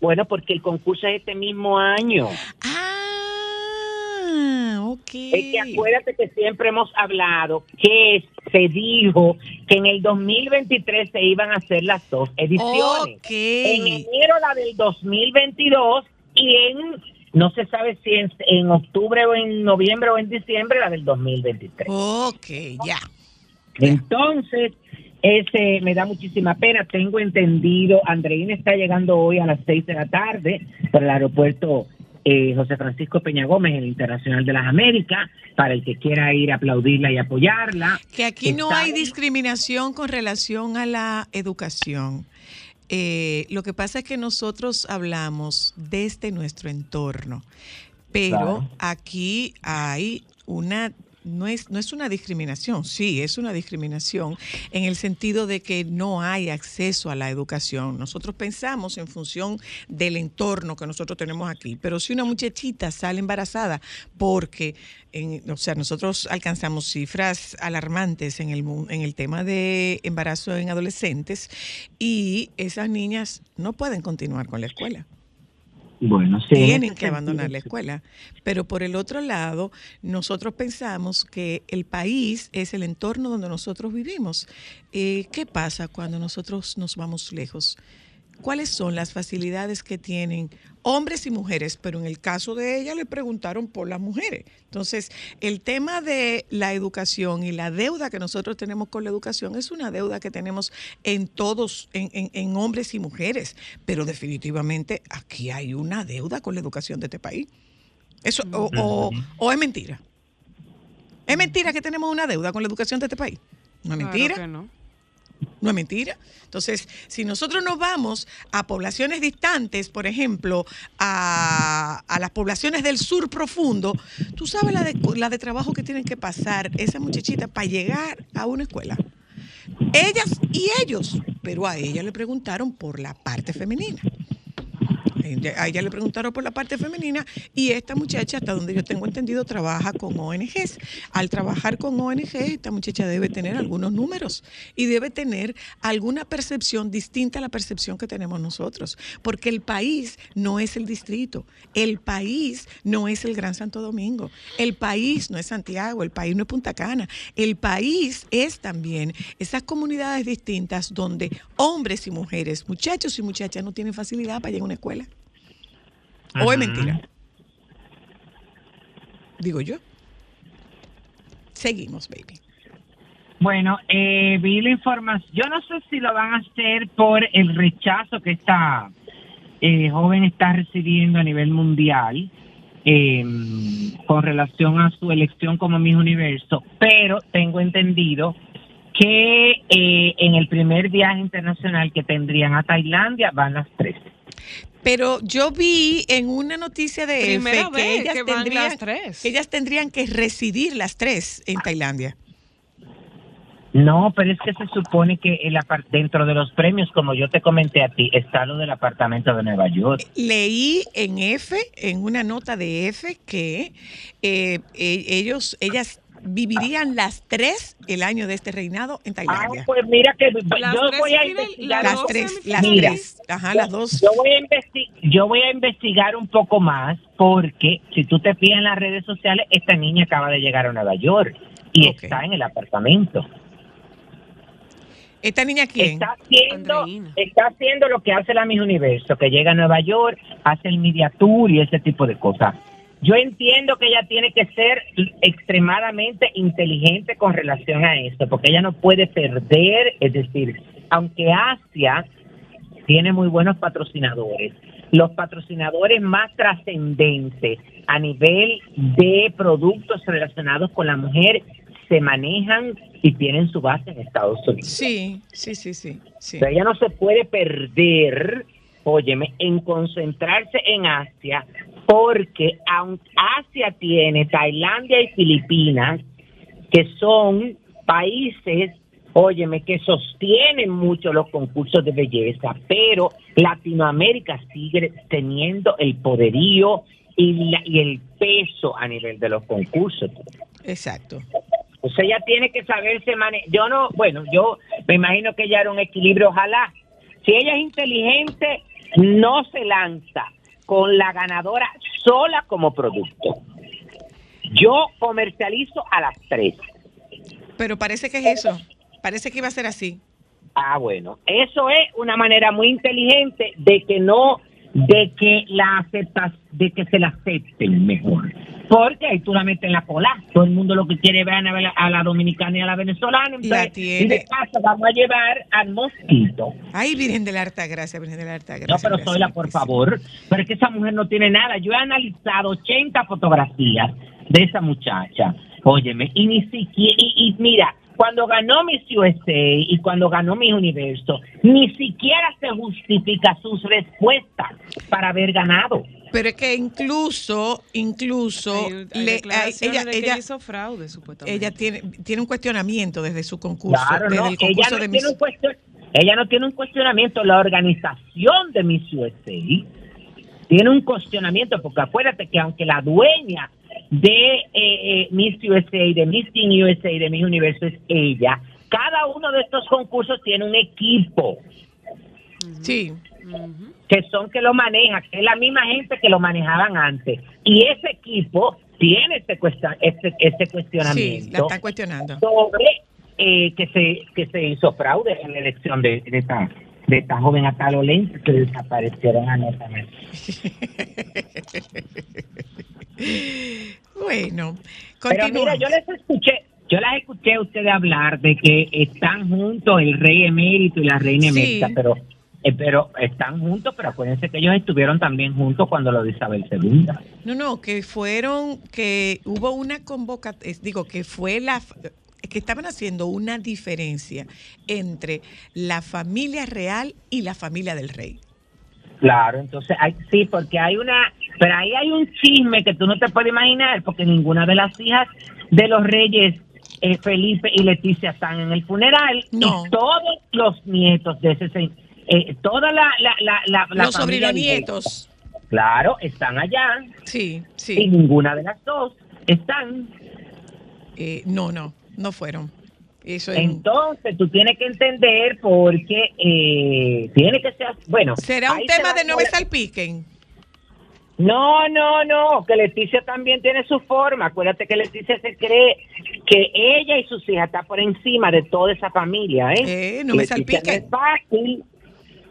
Bueno, porque el concurso es este mismo año. Ah, ok. Es que acuérdate que siempre hemos hablado que se dijo que en el 2023 se iban a hacer las dos ediciones. En enero la del 2022 y en, no se sabe si en, en octubre o en noviembre o en diciembre la del 2023. Ok, ya. Entonces, ese me da muchísima pena. Tengo entendido, Andreina está llegando hoy a las seis de la tarde por el aeropuerto eh, José Francisco Peña Gómez, el Internacional de las Américas, para el que quiera ir a aplaudirla y apoyarla. Que aquí no Está hay en- discriminación con relación a la educación. Eh, lo que pasa es que nosotros hablamos desde nuestro entorno, pero Claro. aquí hay una no es, no es una discriminación, sí, es una discriminación en el sentido de que no hay acceso a la educación. Nosotros pensamos en función del entorno que nosotros tenemos aquí, pero si una muchachita sale embarazada porque, en- o sea, nosotros alcanzamos cifras alarmantes en el, en el tema de embarazo en adolescentes y esas niñas no pueden continuar con la escuela Bueno, sí. en tienen que abandonar la escuela. Pero por el otro lado, nosotros pensamos que el país es el entorno donde nosotros vivimos. Eh, ¿Qué pasa cuando nosotros nos vamos lejos? ¿Cuáles son las facilidades que tienen hombres y mujeres? Pero en el caso de ella le preguntaron por las mujeres. Entonces, el tema de la educación y la deuda que nosotros tenemos con la educación es una deuda que tenemos en todos, en, en- en hombres y mujeres. Pero definitivamente aquí hay una deuda con la educación de este país. Eso, o, o- o es mentira. ¿Es mentira que tenemos una deuda con la educación de este país? No es Claro mentira. que no. No es mentira. Entonces, si nosotros nos vamos a poblaciones distantes, por ejemplo, a, a las poblaciones del sur profundo, tú sabes la de, la de trabajo que tienen que pasar esas muchachitas para llegar a una escuela. Ellas y ellos, pero a ella le preguntaron por la parte femenina. Ella- A ella le preguntaron por la parte femenina y esta muchacha, hasta donde yo tengo entendido, trabaja con ONGs. Al trabajar con ONGs, esta muchacha debe tener algunos números y debe tener alguna percepción distinta a la percepción que tenemos nosotros. Porque el país no es el distrito, el país no es el Gran Santo Domingo, el país no es Santiago, el país no es Punta Cana, el país es también esas comunidades distintas donde hombres y mujeres, muchachos y muchachas no tienen facilidad para llegar a una escuela. ¿O es mentira? Digo yo. Seguimos, baby. Bueno, eh, vi la información. Yo no sé si lo van a hacer por el rechazo que esta eh, joven está recibiendo a nivel mundial eh, con relación a su elección como Miss Universo, pero tengo entendido que eh, en el primer viaje internacional que tendrían a Tailandia van las tres. Pero yo vi en una noticia de Primera EFE que ellas, que tendrían, las tres. que ellas tendrían que residir las tres en Tailandia. No, pero es que se supone que el dentro de los premios, como yo te comenté a ti, está lo del apartamento de Nueva York. Leí en F, en una nota de F, que eh, eh, ellos, ellas vivirían las tres el año de este reinado en Ah, Tailandia. pues mira que Las yo tres voy a investigar. las tres, las Mira. tres. Ajá, las dos. Yo voy, a investi- yo voy a investigar un poco más porque si tú te fijas en las redes sociales, esta niña acaba de llegar a Nueva York y está en el apartamento. ¿Esta niña quién? Está haciendo, Andreina. está haciendo lo que hace la Miss Universo, que llega a Nueva York, hace el media tour y ese tipo de cosas. Yo entiendo que ella tiene que ser extremadamente inteligente con relación a esto, porque ella no puede perder, es decir, aunque Asia tiene muy buenos patrocinadores, los patrocinadores más trascendentes a nivel de productos relacionados con la mujer se manejan y tienen su base en Estados Unidos. Sí, sí, sí, sí. sí. Ella no se puede perder, óyeme, en concentrarse en Asia porque Asia tiene Tailandia y Filipinas, que son países, óyeme, que sostienen mucho los concursos de belleza, pero Latinoamérica sigue teniendo el poderío y, la- y el peso a nivel de los concursos. Exacto. O sea, ella tiene que saberse manejar. Yo no, bueno, yo me imagino que ella era un equilibrio, ojalá. Si ella es inteligente, no se lanza con la ganadora sola como producto. Yo comercializo a las tres. Pero parece que es eso. Parece que iba a ser así. Ah, bueno, eso es una manera muy inteligente de que no, de que la aceptas, de que se la acepten mejor. Porque ahí tú la metes en la cola. Todo el mundo lo que quiere ver a la, a la dominicana y a la venezolana. Entonces. Y de paso vamos a llevar al mosquito. Ay, Virgen de la Harta Gracia, Virgen de la Harta Gracia. No, pero gracias, Zoila, por favor. Pero es que esa mujer no tiene nada. Yo he analizado 80 fotografías de esa muchacha. Óyeme, y ni siquiera, y, y mira, cuando ganó Miss USA y cuando ganó Miss Universo, ni siquiera se justifica sus respuestas para haber ganado. Pero es que incluso, incluso, Hay- hay le- declaraciones ella, de que ella, ella hizo fraude, supuestamente. ella tiene, tiene un cuestionamiento desde su concurso, Claro, desde no, el ella no, de tiene Miss un ella no tiene un cuestionamiento. La organización de Miss USA tiene un cuestionamiento, porque acuérdate que aunque la dueña de eh, eh, Miss USA, de Miss Teen USA, de Miss Universo es ella, cada uno de estos concursos tiene un equipo Sí, que son que lo maneja, que es la misma gente que lo manejaban antes. Y ese equipo tiene este, cuesta- este, este sí, cuestionamiento la están cuestionando. sobre eh, que se que se hizo fraude en la elección de, de esta de esta joven Atalo Lens que desaparecieron anoche. *laughs* *laughs* Bueno, Pero mira, yo les escuché, yo las escuché a ustedes hablar de que están juntos el rey emérito y la reina Sí. emérita, pero eh, pero están juntos, pero acuérdense que ellos estuvieron también juntos cuando lo de Isabel II. No, no, que fueron, que hubo una convocatoria, digo, que fue la, que estaban haciendo una diferencia entre la familia real y la familia del rey. Claro, entonces hay, sí, porque hay una, pero ahí hay un chisme que tú no te puedes imaginar, porque ninguna de las hijas de los reyes, eh, Felipe y Leticia, están en el funeral. No. Y todos los nietos de ese, se- eh, toda la, la, la, la, la Los sobrinonietos. Claro, están allá. Sí, Y sí. ninguna de las dos están. Eh, no, no, no fueron. Eso es, Entonces tú tienes que entender porque eh, tiene que ser, bueno. ¿Será un se tema de no me salpiquen? No, no, no, que Leticia también tiene su forma. Acuérdate que Leticia se cree que ella y sus hijas están por encima de toda esa familia, ¿eh? Eh, no me salpiquen. es fácil,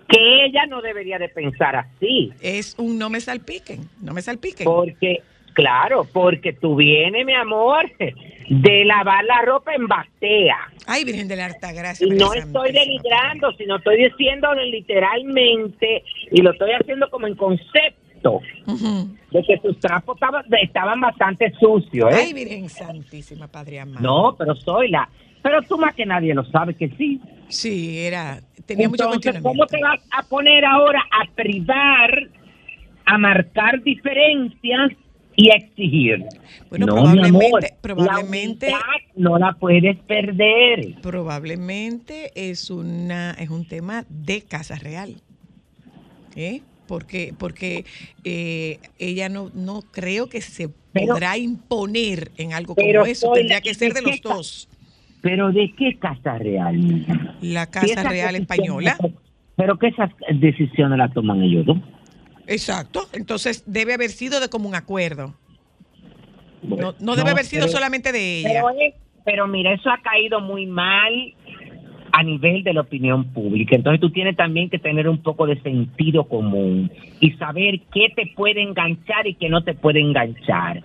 que ella no debería de pensar así, Es un no me salpiquen, no me salpiquen. porque, claro, porque tú vienes, mi amor, de lavar la ropa en batea. Ay, Virgen de la Harta Gracia. Y no estoy denigrando, sino estoy diciendo literalmente, y lo estoy haciendo como en concepto, de que tus trapos estaban, estaban bastante sucios, ¿eh? Ay, Virgen Santísima, Padre amado. No, pero soy la. Pero tú más que nadie lo sabe que sí. Sí, era, tenía mucho Entonces. ¿cómo te vas a poner ahora a privar, a marcar diferencias y exigir? Bueno, no, mi amor, probablemente- probablemente- la no la puedes perder. Probablemente es una es un tema de Casa Real. ¿Eh? Porque, porque eh, ella no, no creo que se Pero- podrá imponer en algo pero como eso. Tendría que ser de ¿de los dos. Pero ¿de qué Casa Real? La Casa Real Española. Pero que esas decisiones las toman ellos dos. Exacto. Entonces debe haber sido de común acuerdo. No, Bueno, no debe no, haber sido pero- solamente de ella. Pero mira, eso ha caído muy mal a nivel de la opinión pública. Entonces tú tienes también que tener un poco de sentido común y saber qué te puede enganchar y qué no te puede enganchar.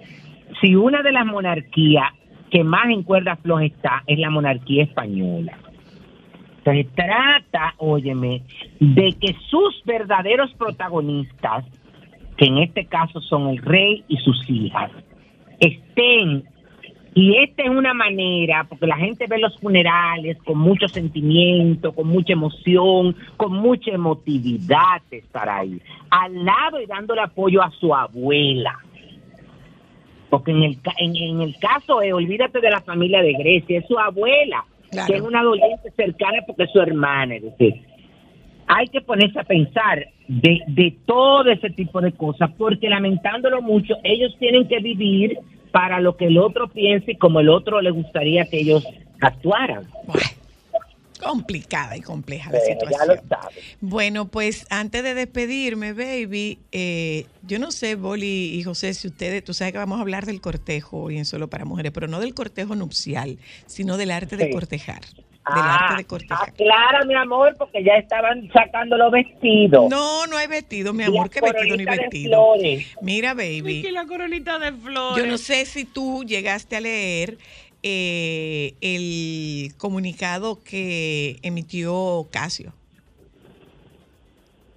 Si una de las monarquías que más en cuerda floja está es la monarquía española. Entonces trata, óyeme, de que sus verdaderos protagonistas, que en este caso son el rey y sus hijas, estén Y esta es una manera, porque la gente ve los funerales con mucho sentimiento, con mucha emoción, con mucha emotividad de estar ahí, al lado y dándole apoyo a su abuela. Porque en el, en, en el caso, eh, olvídate de la familia de Grecia, es su abuela, Claro. es una doliente cercana porque es su hermana. Es decir, hay que ponerse a pensar de, de todo ese tipo de cosas, porque lamentándolo mucho, ellos tienen que vivir para lo que el otro piense y como el otro le gustaría que ellos actuaran. Bueno, complicada y compleja la ya lo situación. sabes. Bueno, pues antes de despedirme, baby, eh, yo no sé, Boli y José, si ustedes, tú sabes que vamos a hablar del cortejo hoy en Solo para Mujeres, pero no del cortejo nupcial, sino del arte de cortejar. Del Ah, arte de cortejar. aclara, mi amor, porque ya estaban sacando los vestidos. No, no hay vestido, mi amor, qué vestido ni vestido. flores. Mira, Y baby, la coronita de flores. yo no sé si tú llegaste a leer eh, el comunicado que emitió Casio.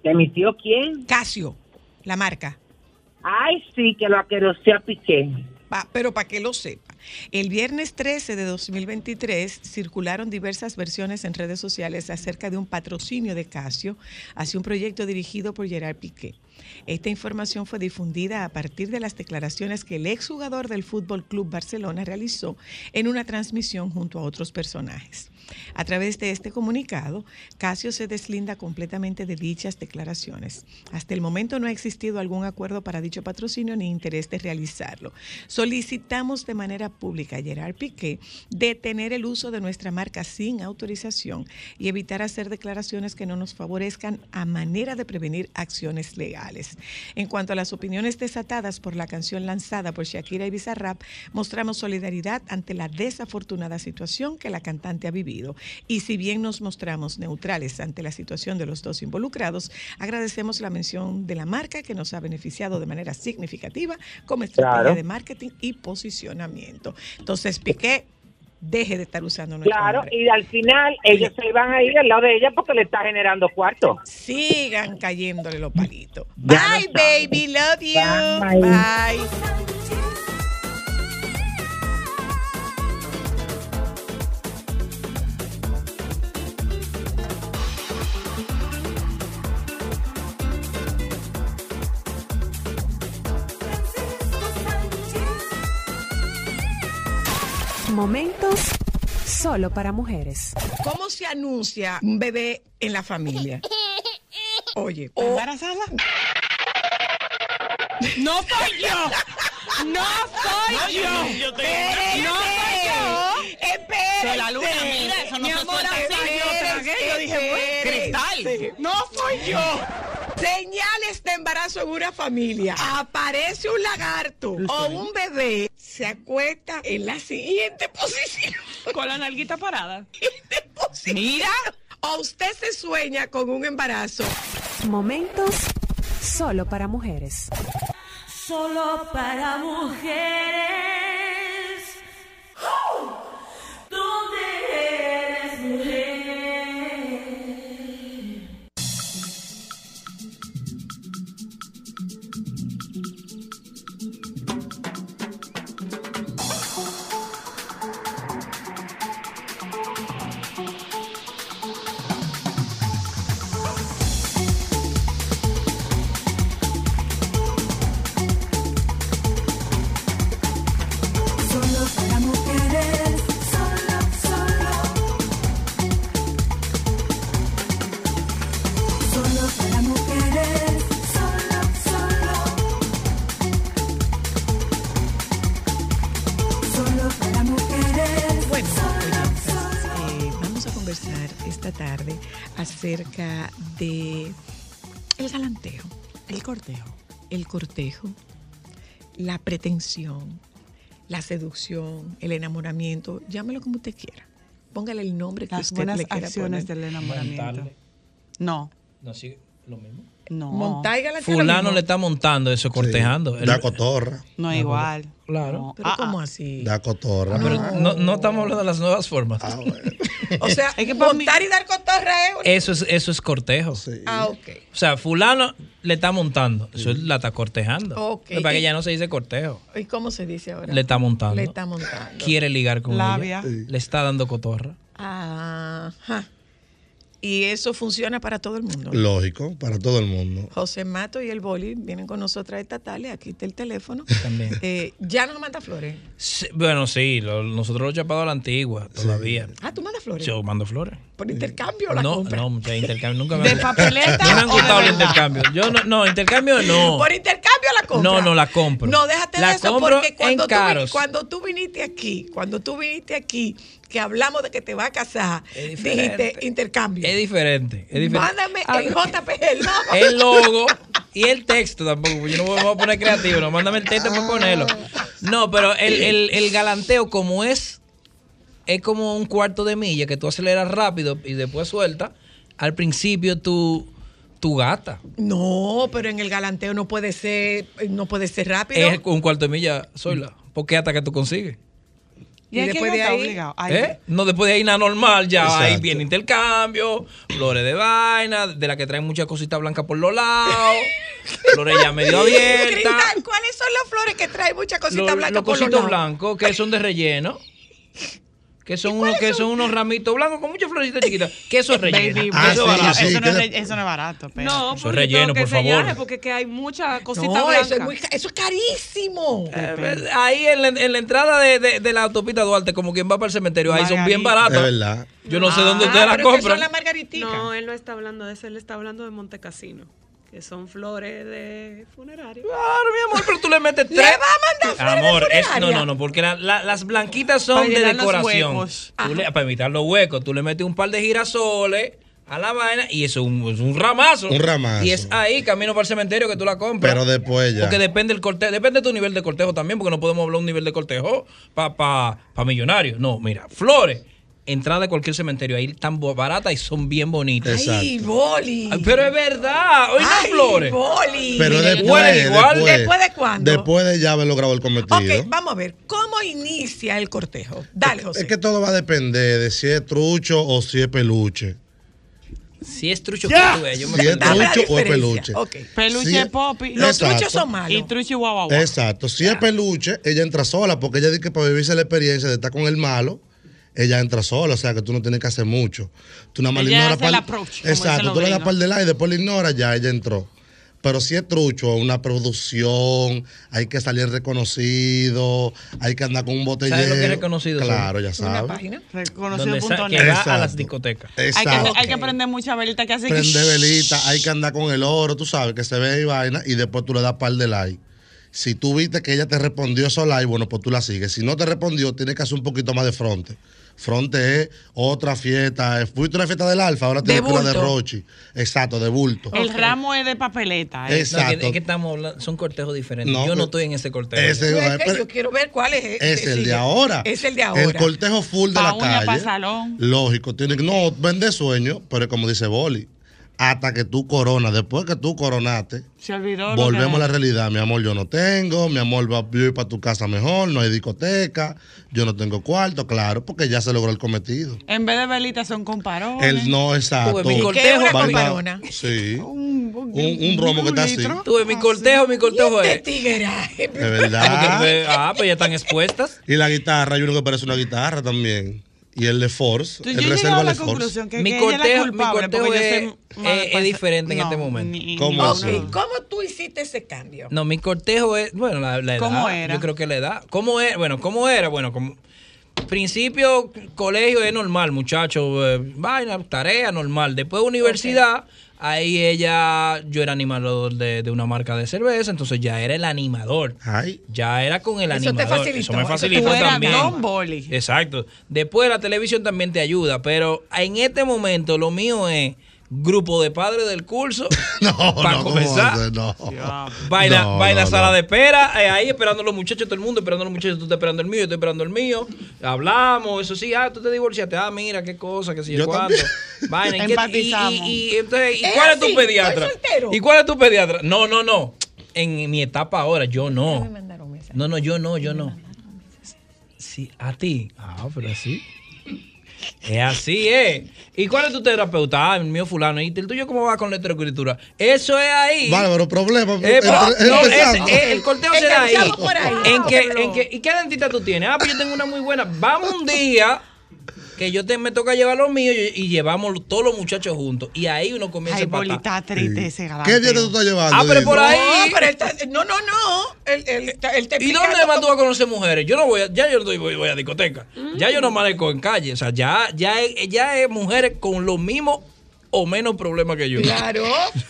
¿Emitió quién? Casio, la marca. Ay, sí, que lo aqueroseó a Piqué. Pa- pero para que lo sepa. El viernes 13 de 2023 circularon diversas versiones en redes sociales acerca de un patrocinio de Casio hacia un proyecto dirigido por Gerard Piqué. Esta información fue difundida a partir de las declaraciones que el exjugador del Fútbol Club Barcelona realizó en una transmisión junto a otros personajes. A través de este comunicado, Casio se deslinda completamente de dichas declaraciones. Hasta el momento no ha existido algún acuerdo para dicho patrocinio ni interés de realizarlo. Solicitamos de manera pública a Gerard Piqué detener el uso de nuestra marca sin autorización y evitar hacer declaraciones que no nos favorezcan a manera de prevenir acciones legales. En cuanto a las opiniones desatadas por la canción lanzada por Shakira y Bizarrap, mostramos solidaridad ante la desafortunada situación que la cantante ha vivido. Y si bien nos mostramos neutrales ante la situación de los dos involucrados, agradecemos la mención de la marca que nos ha beneficiado de manera significativa como estrategia Claro. de marketing y posicionamiento. Entonces, Piqué, deje de estar usando nuestro Claro, nombre. y al final ellos se iban a ir al lado de ella porque le está generando cuarto. Sigan cayéndole los palitos. Ya Bye, baby. Love you. Bye. Bye. Momentos solo para mujeres. ¿Cómo se anuncia un bebé en la familia? *laughs* Oye, o- ¿Embarazada? ¡No soy yo! ¡No soy yo! Espérese. ¡No soy yo! Espérese. Soy la luna, mira, eso no Mi se amor, suelta Yo tragué, yo dije, bueno, cristal. ¡No soy yo! Señales de embarazo en una familia. Aparece un lagarto o un bebé, se acuesta en la siguiente posición. *laughs* Con la nalguita parada. Siguiente posición. Mira. O usted se sueña con un embarazo. Momentos solo para mujeres. Solo para mujeres. ¿Dónde eres acerca de el galanteo, El cortejo. el cortejo, la pretensión, la seducción, el enamoramiento, llámelo como usted quiera. Póngale el nombre que Las usted buenas le quiera acciones poner. del enamoramiento. No. No, sí. No. Montar y galantear lo Fulano le está montando eso, cortejando. Da cotorra. No es igual. Claro. Pero ¿cómo así? Da cotorra. Pero no, no estamos hablando de las nuevas formas. *laughs* O sea, montar y dar cotorra es... Eso es, eso es cortejo. Ah, ok. O sea, fulano le está montando. Eso la está cortejando. Ok. Pero Para que ya no se dice cortejo. ¿Y cómo se dice ahora? Le está montando. Le está montando. Quiere ligar con Labia. ella. Le está dando cotorra. Ajá. Y eso funciona para todo el mundo. Lógico, para todo el mundo. José Mato y el Boli vienen con nosotras estatales. Aquí está el teléfono. También. Eh, ya nos manda flores. Sí, bueno, sí, lo- nosotros los chapados a la antigua, todavía. Ah, tú mandas flores. Yo mando flores. ¿Por intercambio o la No, compra? no, de intercambio nunca me ¿De papeleta No me han *laughs* gustado los intercambios. Yo no, no, intercambio no. ¿Por intercambio la compra? No, no la compro. No, déjate La de eso compro porque cuando en tú, caros. cuando tú viniste aquí, cuando tú viniste aquí, que hablamos de que te vas a casar, dijiste intercambio. Es diferente, es diferente. Mándame Ah, el JPG, el logo. *laughs* El logo y el texto tampoco. porque Yo no me voy a poner creativo, no, mándame el texto para ponerlo. No, pero el, el- el galanteo, como es, es como un cuarto de milla que tú aceleras rápido y después sueltas. Al principio tú, tú gata. No, pero en el galanteo no puede ser, no puede ser rápido. Es un cuarto de milla sola. Porque hasta que tú consigues. Y después de ahí, ¿Eh? No, después de ahí nada normal, ya Exacto. ahí viene intercambio, flores de vaina, de la que traen muchas cositas blancas por los lados, *laughs* flores ya medio abiertas. ¿cuáles son las flores que traen muchas cositas Los, blancas los por los cositos lados? blancos que son de relleno. Que son, unos, que son unos ramitos blancos con muchas florecitas *laughs* chiquitas. Que eso es relleno. Eso no es, re- eso no es barato. pero- No, Eso es relleno, tengo que por favor. enseñarle, Porque que hay muchas cositas No, blancas. eso es, muy, eso es carísimo. Eh, Ahí en la, en la entrada de, de- de la autopista Duarte, como quien va para el cementerio, ahí son bien baratos. Es verdad. Yo no sé Ah, dónde ustedes la compran. No, él no está hablando de eso, él está hablando de Montecasino, que son flores de funeraria. Claro, mi amor, pero tú le metes ¿Le tres. va a mandar de Amor, es, no, no, no, porque la- la- las blanquitas son Para de decoración. huecos. Tú le- para evitar los huecos, tú le metes un par de girasoles a la vaina y eso es un, es un ramazo. Un ramazo. Y es ahí, camino para el cementerio, que tú la compras. Pero después ya. Porque depende del cortejo, depende de tu nivel de cortejo también, porque no podemos hablar un nivel de cortejo para pa, pa millonarios. No, mira, flores, entrada de cualquier cementerio, ahí están bo- baratas y son bien bonitas. Ay, boli. Ay, Pero es verdad, hoy no Ay, flores. boli. Pero después, igual. después, ¿Después de cuándo? Después de ya haber logrado el cometido. Ok, vamos a ver, ¿cómo inicia el cortejo? Dale, José. Es que todo va a depender de si es trucho o si es peluche. Si es trucho Ya. que tú ves, yo me Si es trucho o es peluche. Peluche Si es- popi. Los Exacto. truchos son malos. Y trucho guau guau. Exacto. Si es peluche, ella entra sola, porque ella dice que para vivirse la experiencia de estar con el malo, ella entra sola, o sea que tú no tienes que hacer mucho. Tú nada más ignoras hace el par- Exacto, tú le das par de like y después le ignoras, ya ella entró. Pero si es trucho, una producción, hay que salir reconocido, hay que andar con un botellero. ¿Sabes lo que es reconocido? Claro, ya Una sabes. página. Donde Reconocido.net. sa- que va a las discotecas. Hay que, Exacto. hay que prender mucha velita que hace que- Prende velita, hay que andar con el oro, tú sabes, que se ve y vaina, y después tú le das par de like. Si tú viste que ella te respondió esos like, bueno, pues tú la sigues. Si no te respondió, tienes que hacer un poquito más de fronte. Fronte es otra fiesta. eh, Fuiste una fiesta del Alfa, ahora tienes que ir a la de. Rochi. Exacto, de bulto. El ramo es de papeleta. eh. Exacto. No, que- es que estamos hablando, son cortejos diferentes. No, Yo no estoy en ese cortejo. Ese- Yo, eh, quiero ver cuál es. Es el de ahora. Es el de ahora. El cortejo full de Pa' la uña, pa' calle. salón. Lógico, tiene que no vende sueño, pero es como dice Boli. Hasta que tú coronas, después que tú coronaste, Se olvidó. lo volvemos a la realidad. Mi amor, yo no tengo. Mi amor, va yo ir para tu casa mejor. No hay discoteca. Yo no tengo cuarto, claro, porque ya se logró el cometido. En vez de velitas son comparones. El no exacto. Tuve mi cortejo. una comparona? Sí. Un, un romo que está así. Tuve mi cortejo, mi cortejo Este es. Ah, verdad. *laughs* ah, pues ya están expuestas. Y la guitarra, hay uno que parece una guitarra también. Y el de Force. El yo llegué a reserva la de Force. conclusión que, Mi que ella es la cortejo, mi cortejo es, soy es- diferente en no, este momento. ni- ¿Cómo ni- así? Ok, ¿Cómo tú hiciste ese cambio? No, mi cortejo es, bueno, la, la edad. ¿Cómo era? Yo creo que la edad. ¿Cómo era? Bueno, ¿cómo era? Bueno, como principio, colegio es normal, muchachos, eh, vaina, tarea normal. Después universidad, ahí ella, yo era animador de, de una marca de cerveza, entonces ya era el animador. Ay. Ya era con el Eso te animador. facilitó, Eso me eso facilitó también. Don Boli. Exacto. Después la televisión también te ayuda, pero en este momento lo mío es grupo de padres del curso. *laughs* No, para no, ¿cómo comenzar. No. Vaina, No, vaina no, sala no. de espera, eh, ahí esperando a los muchachos, todo el mundo esperando a los muchachos, tú estás esperando el mío, yo estoy esperando el mío. Hablamos, eso sí, ah, tú te divorciaste, ah, mira, qué cosa, qué sé yo, Yo cuánto. Vaina, ¿y, qué- y, y- y entonces, ¿y Es cuál es así, tu pediatra? ¿Y cuál es tu pediatra? No, no, no. En mi etapa ahora, yo no. No, no, yo no, yo no. Sí, a ti. Ah, pero así. Es así, ¿eh? ¿Y cuál es tu terapeuta? Ah, el mío fulano. ¿Y el tuyo cómo va con la lectoescritura? Eso es ahí. Bárbaro, problema. Eh, Entre- no, eh, el corteo será ahí. Enganchamos por ahí. ¿En qué, Pero- en qué- ¿Y qué dentista tú tienes? Ah, pues yo tengo una muy buena. Vamos un día que yo te, me toca llevar los míos y, y llevamos todos los muchachos juntos. Y ahí uno comienza Ay, a bolita triste ese galante. ¿Qué día te tú estás llevando? Ah, pero por ahí. No, pero él está- no, no, no. Él, él, está- él te ¿Y dónde más tú vas a conocer mujeres? Yo no voy a, ya yo no voy, voy a discoteca. Ya yo no manejo en calle. O sea, ya, ya, es, ya es mujeres con los mismos o menos problemas que yo. Claro,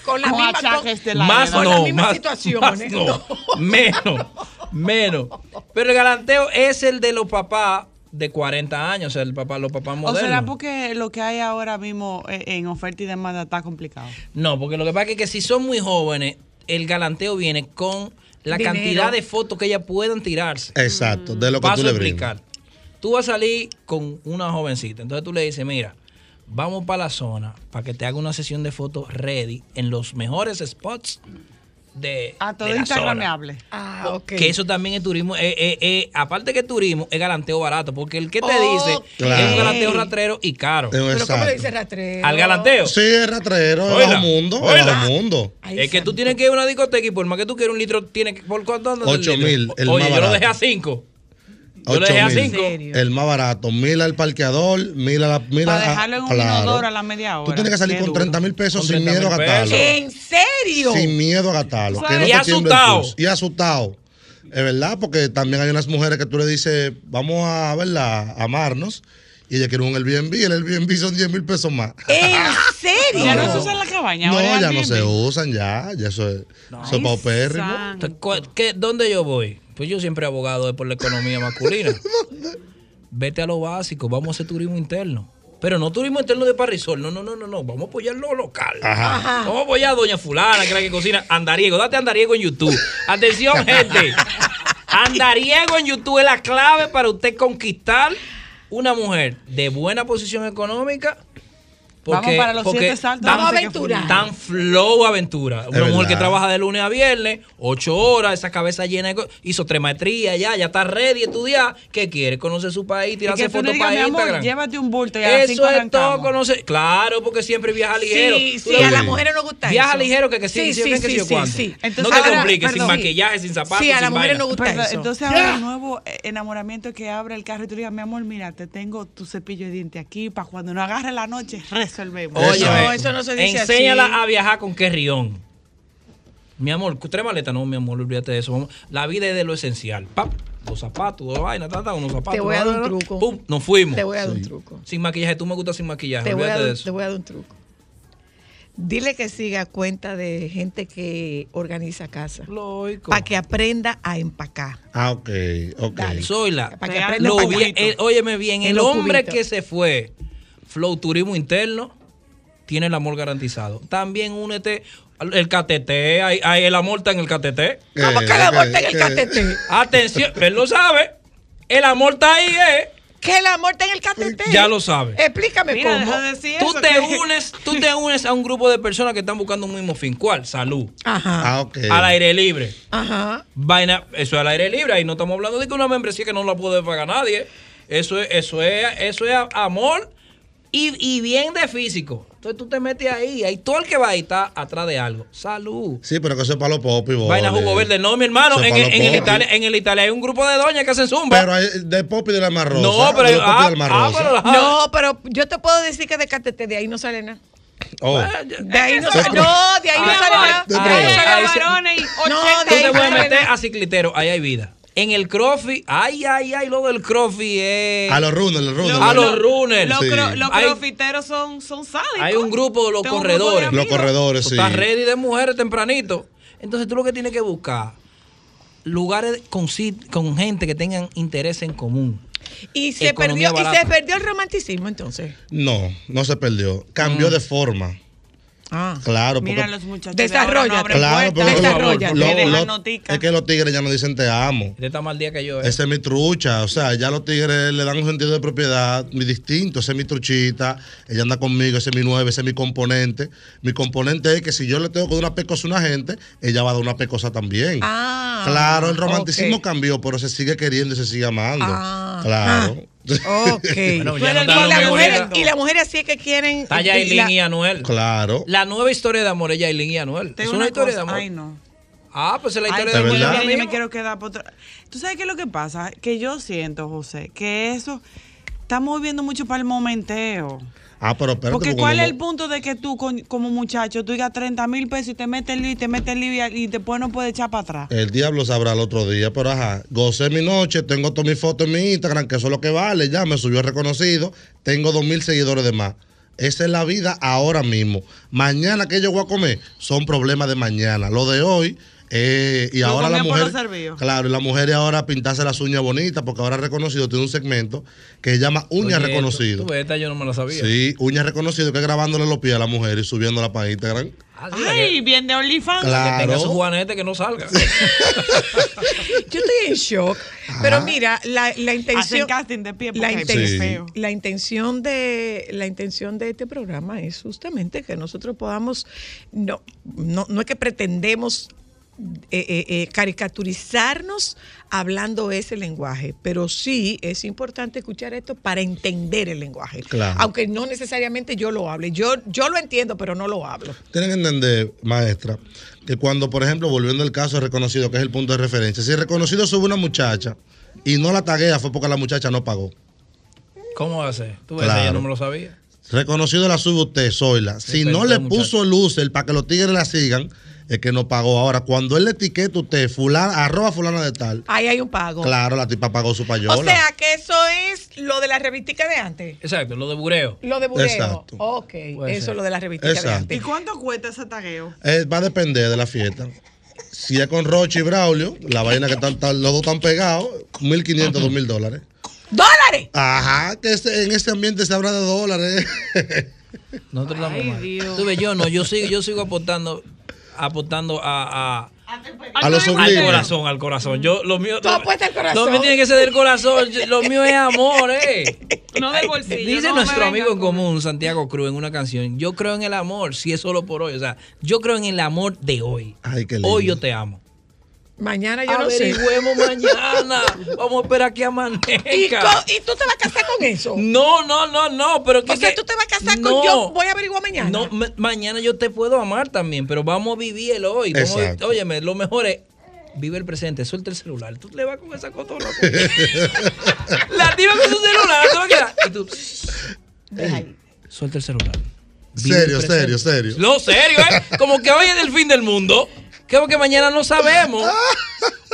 con la Con misma achaques de la Más con no, las mismas más, situaciones. más no, menos, menos. Pero el galanteo es el de los papás de 40 años, o sea, el papá, los papás ¿O modernos. será porque lo que hay ahora mismo eh, en oferta y demanda está complicado? No, porque lo que pasa es que si son muy jóvenes, el galanteo viene con la Dinero. cantidad de fotos que ellas puedan tirarse. Exacto, de lo que Paso tú a le brindas. explicar. Tú vas a salir con una jovencita, entonces tú le dices, mira, vamos para la zona para que te haga una sesión de fotos ready en los mejores spots de, A todo de la zona. Ah, ok. Que eso también es turismo. eh, eh, eh, aparte que turismo, es galanteo barato. Porque el que te dice es Claro. un galanteo rastrero y caro. Pero ¿cómo exacto. le dice rastrero? Al galanteo. Sí, es ratrero, es bajo mundo, es bajo mundo. Ay, es que tú santo. tienes que ir a una discoteca y por más que tú quieras un litro, tienes que. ¿Por cuánto andas el Ocho litro? mil, el Oye, más yo lo dejé a cinco. Yo. El más barato, mil al parqueador, mil a la. Mil Para a- dejarlo en un claro. inodoro a la media hora. Tú tienes que salir Qué con duro. 30 mil pesos sin 30 miedo a gastarlo. ¿En serio? Sin miedo a gastarlo. Que no Y asustado. Y asustado. Es verdad, porque también hay unas mujeres que tú le dices, vamos a verla, a amarnos. Y ella quiere un Airbnb, el Airbnb son 10 mil pesos más. ¿En *laughs* serio? Ya no se usa en la cabaña. No, ya no se usan, ya. Ya eso es, eso es paupérrimo. Santo. Entonces, ¿cuál- qué- ¿Dónde yo voy? Pues yo siempre abogado de por la economía masculina. *laughs* Vete a lo básico, vamos a hacer turismo interno. Pero no turismo interno de Parrisol, no, no, no, no, no. Vamos a apoyar lo local. Ajá. Vamos a apoyar a Doña Fulana, que es la que cocina. Andariego, date Andariego en YouTube. Atención, gente. *laughs* Andariego en YouTube es la clave para usted conquistar una mujer de buena posición económica. Vamos para los siete saltos. Vamos no a fue. Tan flow aventura. Una mujer que trabaja de lunes a viernes, ocho horas, esa cabeza llena de cosas. Hizo tres maestrías ya, ya está ready a estudiar. ¿Qué quiere? Conocer su país, tirarse fotos para mi amor, Instagram. llévate un bulto y a Eso cinco es todo conocer. Claro, porque siempre viaja ligero. Sí, a las mujeres nos gusta Viaja eso. ligero que, que sí, Sí, sí, sí, que sí, sí, yo sí. Entonces, no te ahora, compliques, sin maquillaje, sin zapatos, Sí, a las mujeres nos gusta eso. entonces ahora el nuevo eh, enamoramiento es que abre el carro y tú le digas, mi amor, mira, te tengo tu cepillo de diente aquí para cuando no agarre la noche, resolvemos. Oye, No, eso no se dice enséñala así. a viajar con qué rión. Mi amor, tres maletas, no, mi amor, olvídate de eso. Vamos- La vida es de lo esencial. Pap, dos zapatos, dos vainas, tata, unos zapatos. Te voy a dar un truco. Pum, nos fuimos. Te voy a dar un truco. Sin maquillaje, tú me gustas sin maquillaje, Te voy, a de te eso. voy a dar un truco. Dile que siga cuenta de gente que organiza casa. Lógico. Para que aprenda a empacar. Ah, ok, ok. Dale. Soy la. Para que aprenda a bien- empacar. el- óyeme bien, En el los hombre cubitos. que se fue, Flow Turismo Interno, tiene el amor garantizado. También únete al- el KTT, hay, hay- el amor está en el KTT. ¿Cómo Eh, que la que- muerte en el que- catete? Atención, él lo sabe. El amor está ahí, ¿eh? ¿Que la muerte en el catete? Ya lo sabe. Explícame Mira, cómo. decir Tú eso, te que- unes, tú te unes a un grupo de personas que están buscando un mismo fin. ¿Cuál? Salud. Ajá. Ah, ok. Al aire libre. Ajá. Vaina, eso es al aire libre. Ahí no estamos hablando de que una membresía que no la puede pagar nadie. Eso es, eso es, eso es amor y, y bien de físico. Entonces tú te metes ahí, ahí todo el que va ahí está atrás de algo. Salud. Sí, pero que eso es para los pop y Vaina jugo verde. No, mi hermano, en, en el Italia, en el Italia hay un grupo de doñas que hacen zumba. Pero hay de pop y de la marrosa. no, pero de ah, del Mar ah, Rosa. pero la- No, pero yo te puedo decir que de catete de ahí no sale nada. Oh. De ahí no sale No, de ahí no Ah, sale ah, nada. de De ahí no sale Ahí nada. se- varones y No, 80 de Tú te no puedes sale meter nada. a ciclitero, ahí hay vida. En el crossfit, ay, ay, ay, lo del crossfit es... A los runners, los runners. A los runners. Los, Sí. cro- los Hay- crofiteros son, son sádicos. Hay un grupo de los Tengo de corredores. Los corredores, sí. estás ready de mujeres tempranito. Entonces tú lo que tienes que buscar lugares con, con gente que tengan interés en común. Y se, Economía perdió, y se perdió el romanticismo entonces. No, no se perdió. Cambió Mm. de forma. Ah. Claro, porque Mira los muchachos. Desarrolla. de Claro, Desarrolla. es que los tigres ya no dicen te amo. Este está mal día que yo. ¿eh? Esa es mi trucha, o sea, ya los tigres le dan un sentido de propiedad muy distinto. Esa es mi truchita, ella anda conmigo, ese es mi nueve, ese es mi componente. Mi componente es que si yo le tengo que dar una pecosa a una gente, ella va a dar una pecosa también. Ah, claro, el romanticismo cambió, pero se sigue queriendo y se sigue amando. Ah. claro. Ok. *laughs* Bueno, ya no y, mismo. y las mujeres así es que quieren. Está y Yailin la- y Anuel. claro. La nueva historia de amor es Yailin y Anuel. Te Es una historia cosa, de amor. Ay, no. Ah, pues es la Ay, historia ¿de de amor. yo me quiero quedar por otra. ¿Tú sabes qué es lo que pasa? Que yo siento, José, que eso estamos viviendo mucho para el momenteo. Ah, pero espérate. Porque porque ¿cuál es el punto de que tú con- como muchacho tú digas 30 mil pesos y te metes el y te metes y, y después no puedes echar para atrás? El diablo sabrá el otro día, pero ajá, gocé mi noche, tengo todas mis fotos en mi Instagram, que eso es lo que vale, ya me subió reconocido, tengo dos mil seguidores de más. Esa es la vida ahora mismo. Mañana que yo voy a comer son problemas de mañana. Lo de hoy, eh, y Lo ahora la mujer. lo servido. Claro, y la mujer ahora pintarse las uñas bonitas, porque ahora reconocido tiene un segmento que se llama Uñas Oye, Reconocido. Tú, tú ves, esta yo no me la sabía. Sí, Uñas Reconocido, que es grabándole los pies a la mujer y subiéndola para Instagram. Ah, sí, Ay, bien de OnlyFans. Claro. Que tenga su juanete que no salga. *laughs* Yo estoy en shock. Pero mira, la, la Hacen intención. casting de pie La, inten- Sí. la intención de la intención de este programa es justamente que nosotros podamos no no, no es que pretendemos eh, eh, eh, caricaturizarnos hablando ese lenguaje, pero sí es importante escuchar esto para entender el lenguaje, Claro. aunque no necesariamente yo lo hable. Yo yo lo entiendo, pero no lo hablo. Tienen que entender, maestra, que cuando, por ejemplo, volviendo al caso de reconocido, que es el punto de referencia, si el reconocido sube una muchacha y no la taguea, fue porque la muchacha no pagó. ¿Cómo va a ser? Tú ves, Claro. yo no me lo sabía. Reconocido la sube usted, Zoila. Si no le muchacho. puso luces para que los tigres la sigan, es que no pagó. Ahora, cuando él le etiqueta a usted, fulana, arroba fulana de tal, Ahí hay un pago. claro, la tipa pagó su payola. O sea que eso es lo de la revistica de antes. Exacto, lo de bureo. Lo de bureo. Exacto. Ok, Puede eso ser. es lo de la revistica de Exacto. antes. ¿Y cuánto cuesta ese tagueo? Eh, va a depender de la fiesta. Si es con Roche y Braulio, la vaina que están, los dos están pegados, 1.500, 2.000 dólares. ¡Dólares! Ajá, que este- en este ambiente se habla de dólares. *laughs* Nosotros estamos Ay, mal. Dios. Tú ves, yo no, yo sigo, yo sigo apostando, apostando a, a- A lo al corazón, al corazón. Yo, lo mío, Tú apuestas al corazón. Lo mío tiene que ser del corazón. Yo- Lo mío es amor, eh. *laughs* No del bolsillo. Dice no nuestro amigo en común, Santiago Cruz, en una canción, yo creo en el amor, si es solo por hoy. O sea, yo creo en el amor de hoy. Ay, qué lindo. Hoy yo te amo. Mañana yo no sé. Averigüemos mañana. *laughs* Vamos a esperar que amanezca. ¿Y, y tú te vas a casar con eso? No, no, no, no, pero que, O sea, que- tú te vas a casar No. con yo. Voy a averiguar mañana. No, ma- mañana yo te puedo amar también, pero vamos a vivir el hoy. Vamos a- óyeme, lo mejor es vive el presente, suelta el celular. Tú le vas con esa cotona. *laughs* *laughs* la tira con su celular, tú lo quedas. Y tú, Deja ahí. suelta el celular. Vive serio, el serio, serio. No, serio, ¿eh? Como que hoy es el fin del mundo. Que porque mañana no sabemos. *laughs*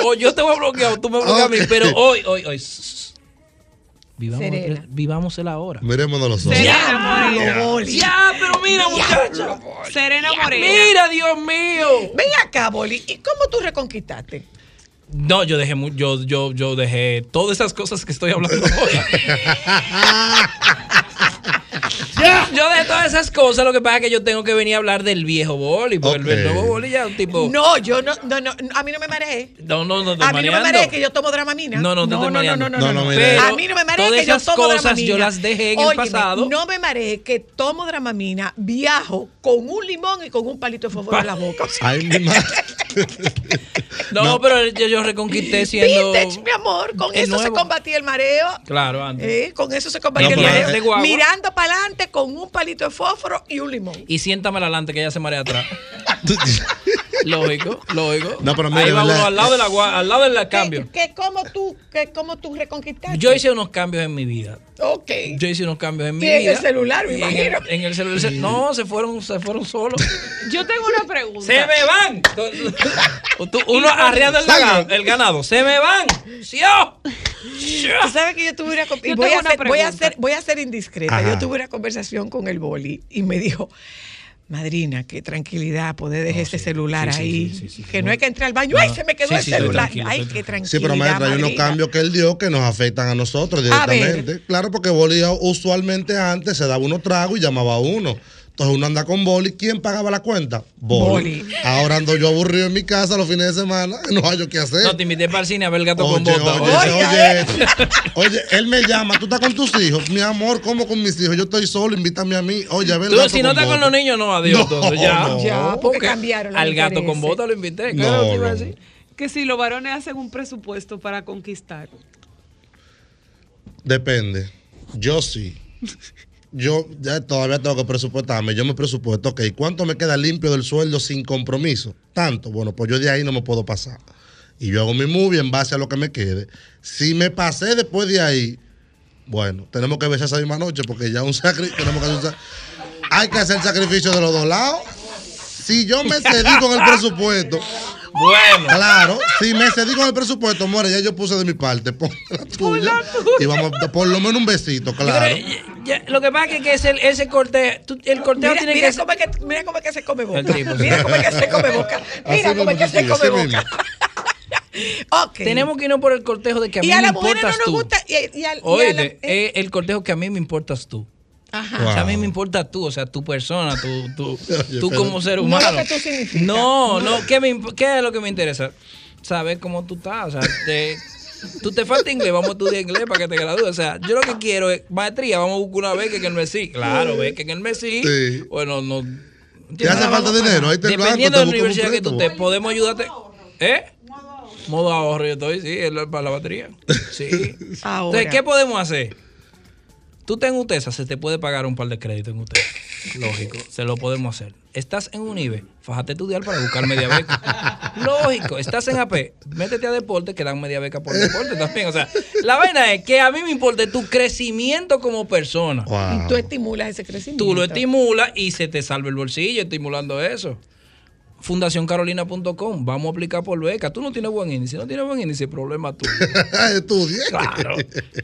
O yo te voy a bloquear o tú me bloqueas a mí. Pero hoy, hoy, hoy. Vivamos, el, vivamos el ahora. Mirémonos los ojos. Serena boli. Ya, pero mira, muchacho. Serena Morena. Mira, Dios mío. Ven acá, Boli. ¿Y cómo tú reconquistaste? No, yo dejé, mu- yo, yo, yo dejé todas esas cosas que estoy hablando *laughs* *laughs* Yo dejé todas esas cosas, lo que pasa es que yo tengo que venir a hablar del viejo boli, porque el- nuevo boli ya es un tipo... No, yo no, no, no, a mí no me mareé. No, no, no, te A mí no me mareé que yo tomo dramamina. No, no, no, no, no, no, No, no, no, mire. A mí no me mareé que yo esas tomo cosas dramamina. yo las dejé en el pasado. No me mareé que tomo dramamina, viajo con un limón y con un palito de fósforo en la boca. Ay, mi madre. No, No. pero yo, yo reconquisté siendo... vintage, mi amor. Con eso se combatía el mareo. Claro, antes. Eh, con eso se combatía No, el mareo. de. Mirando para adelante con un palito de fósforo y un limón. Y siéntamela adelante que ella se marea atrás. *laughs* Lógico, lógico. No, pero mira, Ahí va uno al lado, de la, al lado del cambio. ¿Qué, qué, cómo tú, qué, cómo tú reconquistaste? Yo hice unos cambios en mi vida. Ok. Yo hice unos cambios en mi Y en vida. el celular, me en imagino. En el, celular. No, se fueron, se fueron solos. *laughs* Yo tengo una pregunta. ¡Se me van! *laughs* Uno arriando el ganado, el ganado. ¡Se me van! ¡Sí! Tú sabes que yo tuve una, Yo voy, a ser, voy, a ser, voy a ser indiscreta. Ajá. Yo tuve una conversación con el boli y me dijo, madrina, qué tranquilidad poder dejar ese celular sí, ahí. sí, que no hay que entrar al baño. No, ¡Ay, se me quedó el celular! ¡Ay, qué tranquilidad! Sí, pero maestra, hay unos madrina. cambios que él dio que nos afectan a nosotros A directamente. Claro, porque Bolívar usualmente antes se daba unos tragos y llamaba a uno. Entonces uno anda con boli. ¿Quién pagaba la cuenta? Boli. Ahora ando yo aburrido en mi casa los fines de semana. *laughs* No hay yo qué hacer. No, te invité para el cine a ver el gato con Oye, bota. oye, *laughs* oye, oye, él me llama, tú estás con tus hijos, mi amor, ¿cómo con mis hijos? Yo estoy solo, invítame a mí. Oye, a ver el Tú, gato si no estás con los niños, no, adiós. No, entonces, ya. no. Ya, porque cambiaron los Al gato con bota lo invité. No, claro, te iba a no. decir. Que si los varones hacen un presupuesto para conquistar. Depende. Yo sí. *laughs* Yo ya todavía tengo que presupuestarme. Yo me presupuesto, ok, ¿cuánto me queda limpio del sueldo sin compromiso? Tanto. Bueno, pues yo de ahí no me puedo pasar. Y yo hago mi movie en base a lo que me quede. Si me pasé después de ahí, bueno, tenemos que ver esa misma noche porque ya un sacrificio. *laughs* Hay que hacer sacrificio de los dos lados. Si yo me cedí con el presupuesto. Bueno. Claro, si me cedí con el presupuesto, more, ya yo puse de mi parte. Pon la tuya. Y vamos, a- por lo menos un besito, claro. Ya- lo que pasa es que ese, ese corte, tú- el corteo Mira, tiene mira que cómo es que, mira cómo es que se come boca. Mira cómo es que se come boca. Mira Así cómo es que se come boca. mismo. Ok. Tenemos que irnos por el cortejo de que a mí y a me no importas nos tú. gusta. Y, y al- y a Oye, la- eh, es el cortejo que a mí me importas tú. Ajá. O sea, a mí me importa tú, o sea, tu persona, tú, tú, *laughs* Oye, tú como ser No humano. lo que tú significas. No, no, ¿qué, me ¿qué es lo que me interesa? Saber cómo tú estás, o sea, te- tú te falta inglés, vamos a estudiar inglés para que te gradúes. O sea, yo lo que quiero es maestría, vamos a buscar una beca que en el Messi. Claro, beca que en el Messi. Sí. Bueno, no. ¿Te hace falta dinero? Ahí te Dependiendo te de la universidad que tú te podemos ayudarte. ¿Eh? Modo ahorro, yo estoy, sí, para la batería. Sí. *laughs* Ahora. Entonces, ¿qué podemos hacer? Tú ten UTESA, se te puede pagar un par de créditos en UTESA. *laughs* Lógico, se lo podemos hacer. Estás en UNIBE, fájate a estudiar para buscar media beca. *laughs* Lógico, estás en AP, métete a deporte que dan media beca por *laughs* deporte también. O sea, la vaina es que a mí me importa tu crecimiento como persona. Wow. Y tú estimulas ese crecimiento. Tú lo estimulas y se te salva el bolsillo estimulando eso. Fundacioncarolina.com, vamos a aplicar por beca. Tú no tienes buen índice, no tienes buen índice, problema tú. *laughs* Estudie. Claro.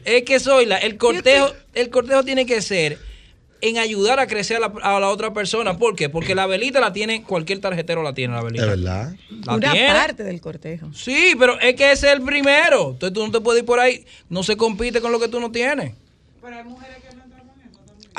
Es que soy la, el cortejo, el cortejo tiene que ser en ayudar a crecer a la, a la otra persona. ¿Por qué? Porque la velita la tiene, cualquier tarjetero la tiene la velita. Es verdad. La Una tiene. parte del cortejo. Sí, pero es que ese es el primero. Entonces tú no te puedes ir por ahí. No se compite con lo que tú no tienes.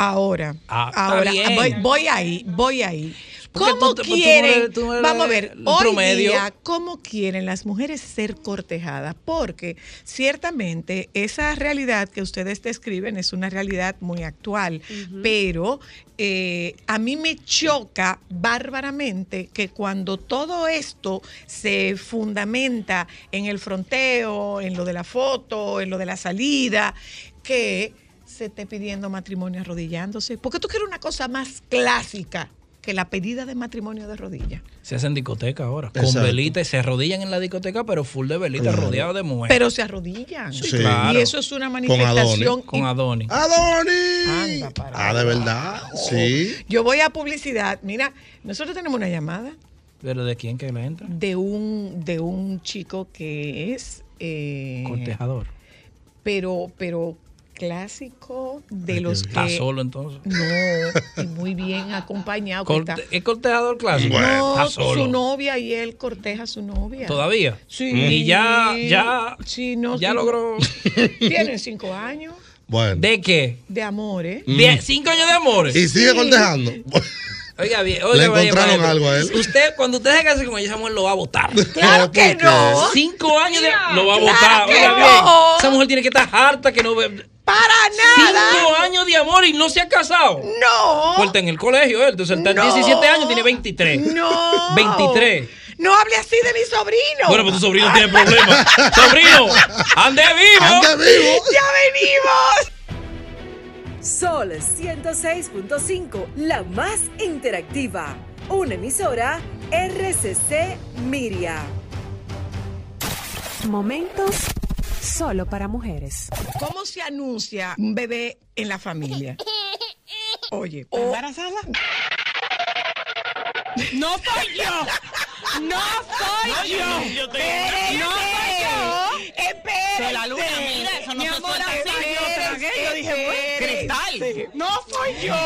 Ahora, Ah, está ahora bien. voy, voy ahí, voy ahí. Porque ¿Cómo tú te- tú no quieren? tú eres vamos a ver, hoy promedio. día, ¿cómo quieren las mujeres ser cortejadas? Porque ciertamente esa realidad que ustedes describen es una realidad muy actual, pero eh, a mí me choca bárbaramente que cuando todo esto se fundamenta en el fronteo, en lo de la foto, en lo de la salida, que se esté pidiendo matrimonio arrodillándose. Porque tú quieres una cosa más clásica que la pedida de matrimonio de rodillas. Se hacen discoteca ahora. Con velita y se arrodillan en la discoteca, pero full de velita, Claro. rodeado de mujeres. Pero se arrodillan. Sí, Sí. claro. Y eso es una manifestación. Con. Anda, para Ah, de verdad. Sí. Yo voy a publicidad. Mira, nosotros tenemos una llamada ¿Pero de quién que le entra? de un, de un chico que es. eh, Cortejador. pero, pero clásico de Ay, los que. Está solo entonces. No, y muy bien acompañado. que Corte- está- ¿Es cortejador clásico? Bueno. No, solo. su novia y él corteja a su novia. ¿Todavía? Sí. Y ya, ya, Sí, no, ya sí. logró. *laughs* Tienen cinco años Bueno. ¿De qué? de amor, ¿eh? Bien, cinco años de amores. Y sigue Sí. cortejando. *laughs* Oiga bien, Le oiga, vaya, encontraron algo a él. Usted, cuando usted se case con ella, esa mujer lo va a votar. *laughs* Claro que no. Cinco años de, lo va a Claro votar. que Oiga no. bien. Esa mujer tiene que estar harta que no ve. Para nada. Cinco años de amor y no se ha casado. No. Está en el colegio, él. Entonces él está en No. 17 años, tiene 23. No. 23. No hable así de mi sobrino. Bueno, pues tu sobrino tiene problemas. sobrino, ande vivo. ¡Ande vivo! Ya venimos. Sol 106.5, la más interactiva. Una emisora RCC Miria. Momentos solo para mujeres. ¿Cómo se anuncia un bebé en la familia? Oye, o- ¿Embarazada? ¡No soy yo! ¡No soy yo! Espérese. ¡No soy yo! Espérese. Soy la luna, mira, eso no ¡No soy yo!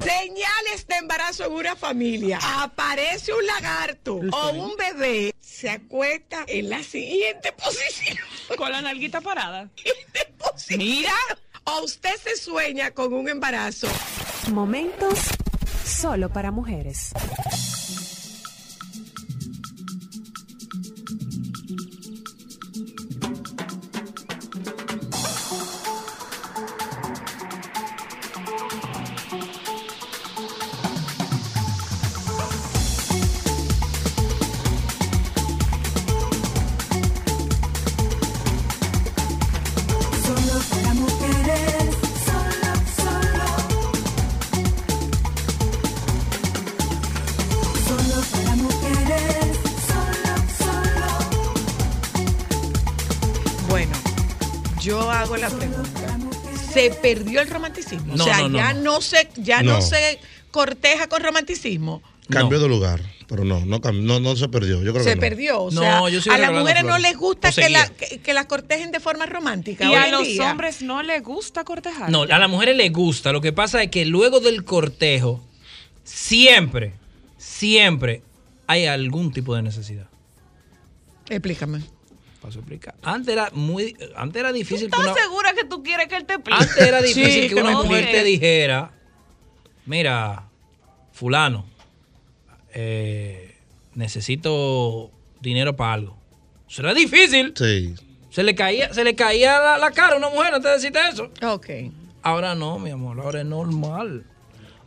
Señales de embarazo en una familia. Aparece un lagarto o un bebé, se acuesta en la siguiente posición. Con la nalguita parada. Siguiente posición. Mira. O usted se sueña con un embarazo. Momentos Solo para mujeres. ¿Se perdió el romanticismo? No, o sea, no, no, ya no. no se, ya no. No. se corteja con romanticismo. Cambió de lugar, pero no, no, no, no se perdió. Yo creo Se que no. perdió. O No, sea, yo a las mujeres no les gusta que la, que, que la cortejen de forma romántica. Y hoy a en los día. hombres no les gusta cortejar. No, a las mujeres les gusta. Lo que pasa es que luego del cortejo, siempre, siempre hay algún tipo de necesidad. Explícame. Paso a explicar. Antes era muy, antes era difícil que ¿Estás una, segura que tú quieres que él te explique? antes era difícil Sí, que una no, mujer te dijera, mira, fulano, eh, necesito dinero para algo. Eso era difícil. Sí. Se le caía, se le caía la, la cara a una mujer antes de decirte eso. Ok. Ahora no, mi amor, ahora es normal.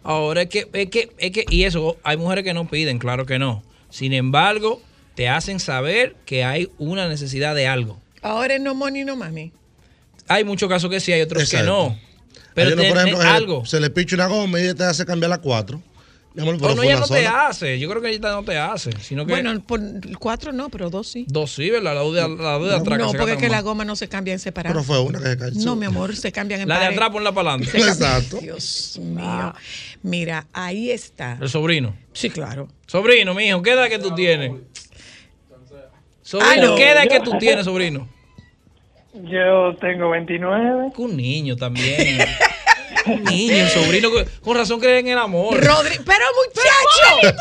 Ahora es que, es que, es que, y eso, hay mujeres que no piden, claro que no. Sin embargo, te hacen saber que hay una necesidad de algo. Ahora es no money, no mami. Hay muchos casos que sí, hay otros que no. Pero por ejemplo, se le- algo. Se le picha una goma y ella te hace cambiar la cuatro. Mi amor, pero O no, ella no te hace. Yo creo que ella no te hace. Sino que Bueno, por cuatro no, pero dos sí. dos sí, ¿verdad? La de, la de atrás. No, porque es que más. la goma no se cambia en separado. Pero fue una que se cayó. No, mi amor, se cambian en La de atrás ponla para adelante. Exacto. Dios mío. Mira, ahí está. El sobrino. Sí, claro. Sobrino, mi hijo, ¿qué edad que tú tienes? Sobrino, Ah, no. ¿qué edad que tú tienes, sobrino? Yo tengo 29. Un niño también. *laughs* Un niño, el sobrino. Con razón creen en el amor. Rodri, pero muchacho.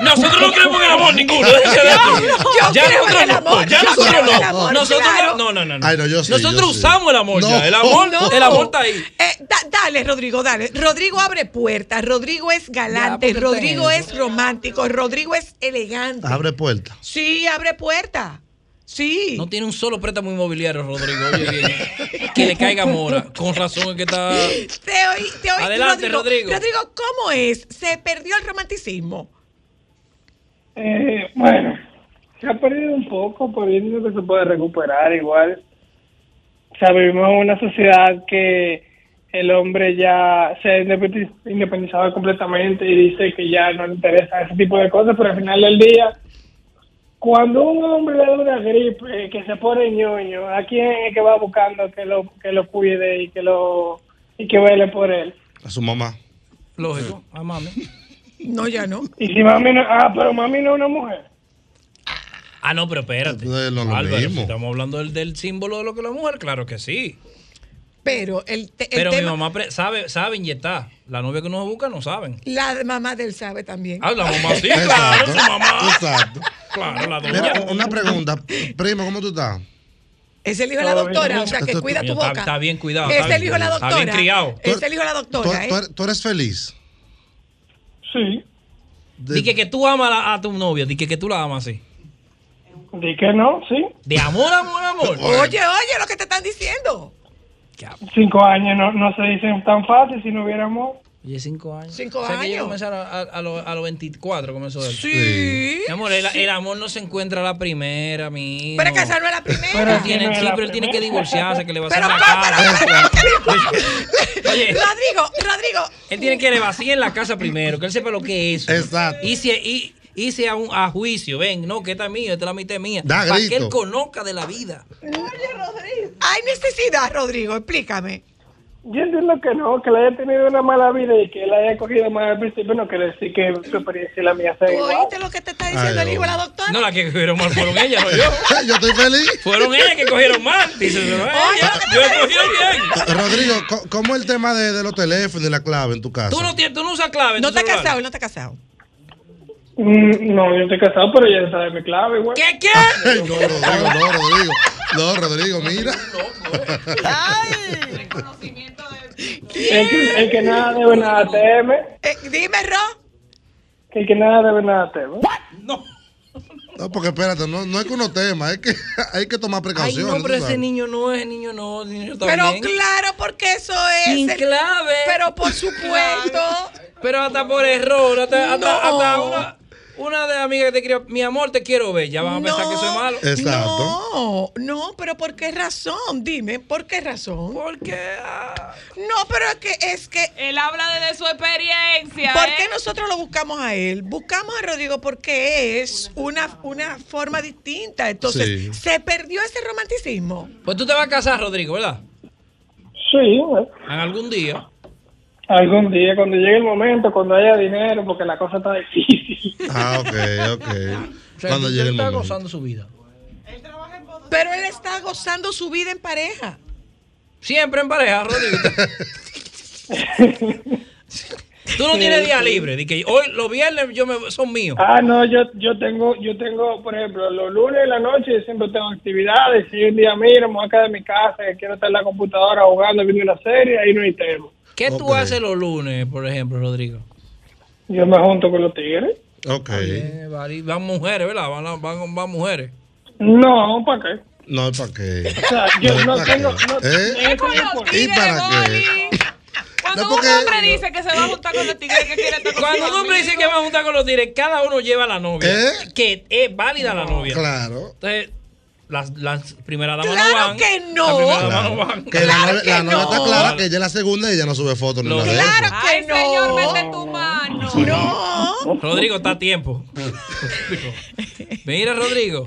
Nosotros no creemos en el amor ninguno. ya nosotros no. amor, Ya yo nosotros creo en el no. amor, Nosotros claro. no. No, no, no. Ay, no, yo sí, nosotros yo sí. usamos el amor No. ya. El amor, No. el amor está ahí. Eh, da- dale, Rodrigo, dale. Rodrigo abre puertas. Rodrigo es galante. Ya, Rodrigo es romántico. Rodrigo es elegante. Abre puerta. Sí, abre puertas. Sí. No tiene un solo préstamo inmobiliario, Rodrigo. Oye. *laughs* Que le caiga mora. Con razón es que está. Te oí, te oí. Adelante, Rodrigo. Rodrigo, ¿cómo es? ¿Se perdió el romanticismo? Eh, bueno, se ha perdido un poco, pero yo creo que se puede recuperar igual. O sea, vivimos en una sociedad que el hombre ya se ha independi- independizado completamente y dice que ya no le interesa ese tipo de cosas, pero al final del día, cuando un hombre le da una gripe, que se pone ñoño, ¿a quién es que va buscando que lo, que lo cuide y que lo y que vele por él? A su mamá. Lógico. A mami. *laughs* No, ya no. Y si mami no, ah, pero mami no es una mujer. Ah, no, pero espérate. No lo Álvaro, si estamos hablando del, del símbolo de lo que es la mujer, claro que sí. Pero el, te- el Pero mi mamá pre- sabe, sabe inyectar. La novia que uno busca no saben. la de mamá del sabe también. Ah, la mamá sí, claro, su mamá. Exacto. Claro, la Mira, doña. una pregunta. Primo, ¿cómo tú estás? Es el hijo de la doctora, o sea, que cuida tu boca. está bien cuidado, Es está el bien hijo de la cuidado, está doctora. bien criado. Es el hijo de la ¿Tú, doctora, tú ¿eh? eres, tú eres feliz? Sí. Di que, que tú amas a, tu novia, di que, que tú la amas así. Di que no, sí. De amor, amor, amor. Oye, oye, lo que te están diciendo. Cinco años no, no se dicen tan fácil si no hubiera amor. Oye, cinco años. Cinco O sea, que años. comenzó a, a, a los a los 24, comenzó él. Sí. Mi amor, el, el amor no se encuentra a la primera, mi hijo. Pero es que esa no es la primera. Pero él tiene, no sí, la pero él tiene que divorciarse, que le va a hacer Pero la casa. Oye, Rodrigo, Rodrigo. él tiene que le vacíen la casa primero, que él sepa lo que es. Exacto. Y si, y, y si a, un, a juicio, ven, no, que esta es mía, esta es la mitad mía. Da para que él conozca de la vida. Hay necesidad, Rodrigo, explícame. Yo entiendo que no, que le haya tenido una mala vida y que la haya cogido mal al principio, no quiere decir que su experiencia y la mía sea ¿Tú igual. oíste lo que te está diciendo Ay, el hijo de la doctora? No, la que cogieron mal fueron ellas, no yo. *laughs* Yo estoy feliz. Fueron ellas que cogieron mal. Dice, no, ella, yo he cogido bien. Rodrigo, co- ¿cómo el tema de, de los teléfonos y la clave en tu casa? Tú no, tienes, tú no usas clave. en No tu te has casado, no te has casado. Mm, No, yo estoy casado, pero ella sabe mi clave, igual. ¿Qué, qué? Ay, no, Rodrigo, no, Rodrigo. No, Rodrigo, mira. El que, el que nada debe, nada teme. Eh, Dime, Ro. Que el que nada debe nada teme. No, porque espérate, no, no es que uno tema, es que *laughs* hay que tomar Ay, precauciones. no, pero ese niño no, ese niño no, ese niño está Pero bien. claro, porque eso es. Sin el- clave. Pero por supuesto. Pero hasta por error, hasta, hasta, No. hasta una, una de las amigas que te escribió, mi amor, te quiero ver, ya van a pensar que soy malo. No, no, pero ¿por qué razón? Dime, ¿por qué razón? Porque. No, pero es que es que. Él habla desde su experiencia. ¿Por ¿eh? qué nosotros lo buscamos a él? Buscamos a Rodrigo porque es una, una forma distinta. Entonces, Sí. se perdió ese romanticismo. Pues tú te vas a casar, Rodrigo, ¿verdad? Sí, eh, En algún día. Algún día, cuando llegue el momento, cuando haya dinero, porque la cosa está difícil. Ah, ok, ok. *laughs* O sea, Cuando llegue el está momento. gozando su vida. Pero él está gozando su vida en pareja. Siempre en pareja, Rodrigo. *laughs* Tú no tienes día libre. Di que hoy, los viernes, yo me, son míos. Ah, no, yo, yo tengo, yo tengo, por ejemplo, los lunes en la noche yo siempre tengo actividades. Si un día mira, me voy a quedar en mi casa, que quiero estar en la computadora jugando, viendo una serie, ahí no hay tema. ¿Qué tú haces los lunes, por ejemplo, Rodrigo? Yo me junto con los tigres. Ok. Eh, van mujeres, ¿verdad? Van, van, van mujeres. No, ¿para qué? No, ¿para qué? O sea, yo no ¿para tengo... qué? No, ¿Eh? no. ¿Y para qué? Cuando No, un hombre dice que se va a juntar con los tigres que quiere estar con Cuando un hombre dice que va a juntar con los tigres, cada uno lleva a la novia. ¿Eh? Que es válida la novia. Claro. Entonces, las, las primeras damas Claro no van. que no. Claro. van. Que la novia está clara que ella es la segunda y ella no sube fotos ni nada de eso. Claro que Ay, no. señor, mete tu mano. No. Rodrigo, está a tiempo. *laughs* Mira, Rodrigo.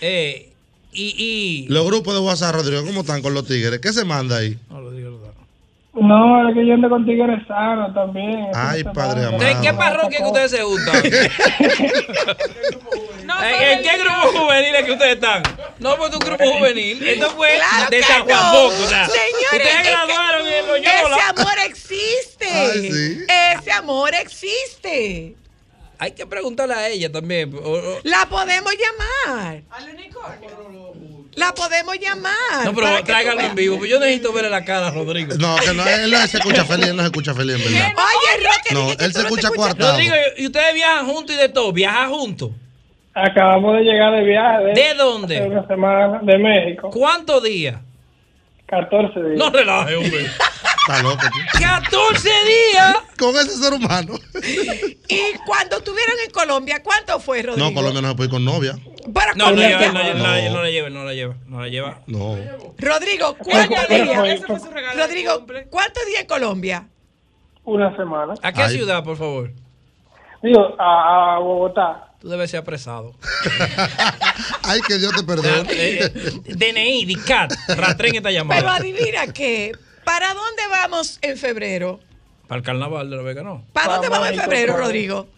Eh, y, y. Los grupos de WhatsApp, Rodrigo, ¿cómo están con los tigres? ¿Qué se manda ahí? No, es que yo ando con tigres sanos también. Ay, padre amado. ¿En qué parroquia que ustedes se juntan? *laughs* ¿En, *laughs* en qué grupo juvenil es que ustedes están? No, pues un grupo juvenil. *laughs* Esto fue Claro de San Juan no. Boco. o sea, Señores, ustedes es que graduaron en Loyola. Ese amor existe. Ay, sí. Ese amor existe. Hay que preguntarle a ella también. La podemos llamar. La podemos llamar. No, pero tú en vivo. pues Yo necesito verle la cara a Rodrigo. No, que no, él no se escucha feliz, él no se escucha feliz, en verdad. Oye, Roque, No, él se escucha cuartado. Rodrigo, ¿y ustedes viajan juntos y de todo? ¿Viajan juntos? Acabamos de llegar de viaje. ¿De dónde? una semana de México. ¿Cuántos días? 14 días. No relaje, hombre. *laughs* Está loco, tú. 14 días. Con ese ser humano. Y cuando estuvieron en Colombia, ¿cuánto fue, Rodrigo? No, Colombia no se puede ir con novia. Para No, lleva, no, no, no, no la lleva, no la lleva, no la lleva. No. Rodrigo, ¿cuántos Pero días? fue- Ese fue su regalo de Rodrigo. ¿cuántos días en Colombia? Una semana. ¿A qué Ay. ciudad, por favor? Digo, a, a Bogotá. Tú debes ser apresado. *laughs* Ay, que Dios te perdone. Eh, eh, DNI, DICAT, rastren esta Pero llamada. adivina qué. ¿Para dónde vamos en febrero? Para el carnaval de la Vega, no. ¿Para Pa' dónde vamos en febrero. Rodrigo?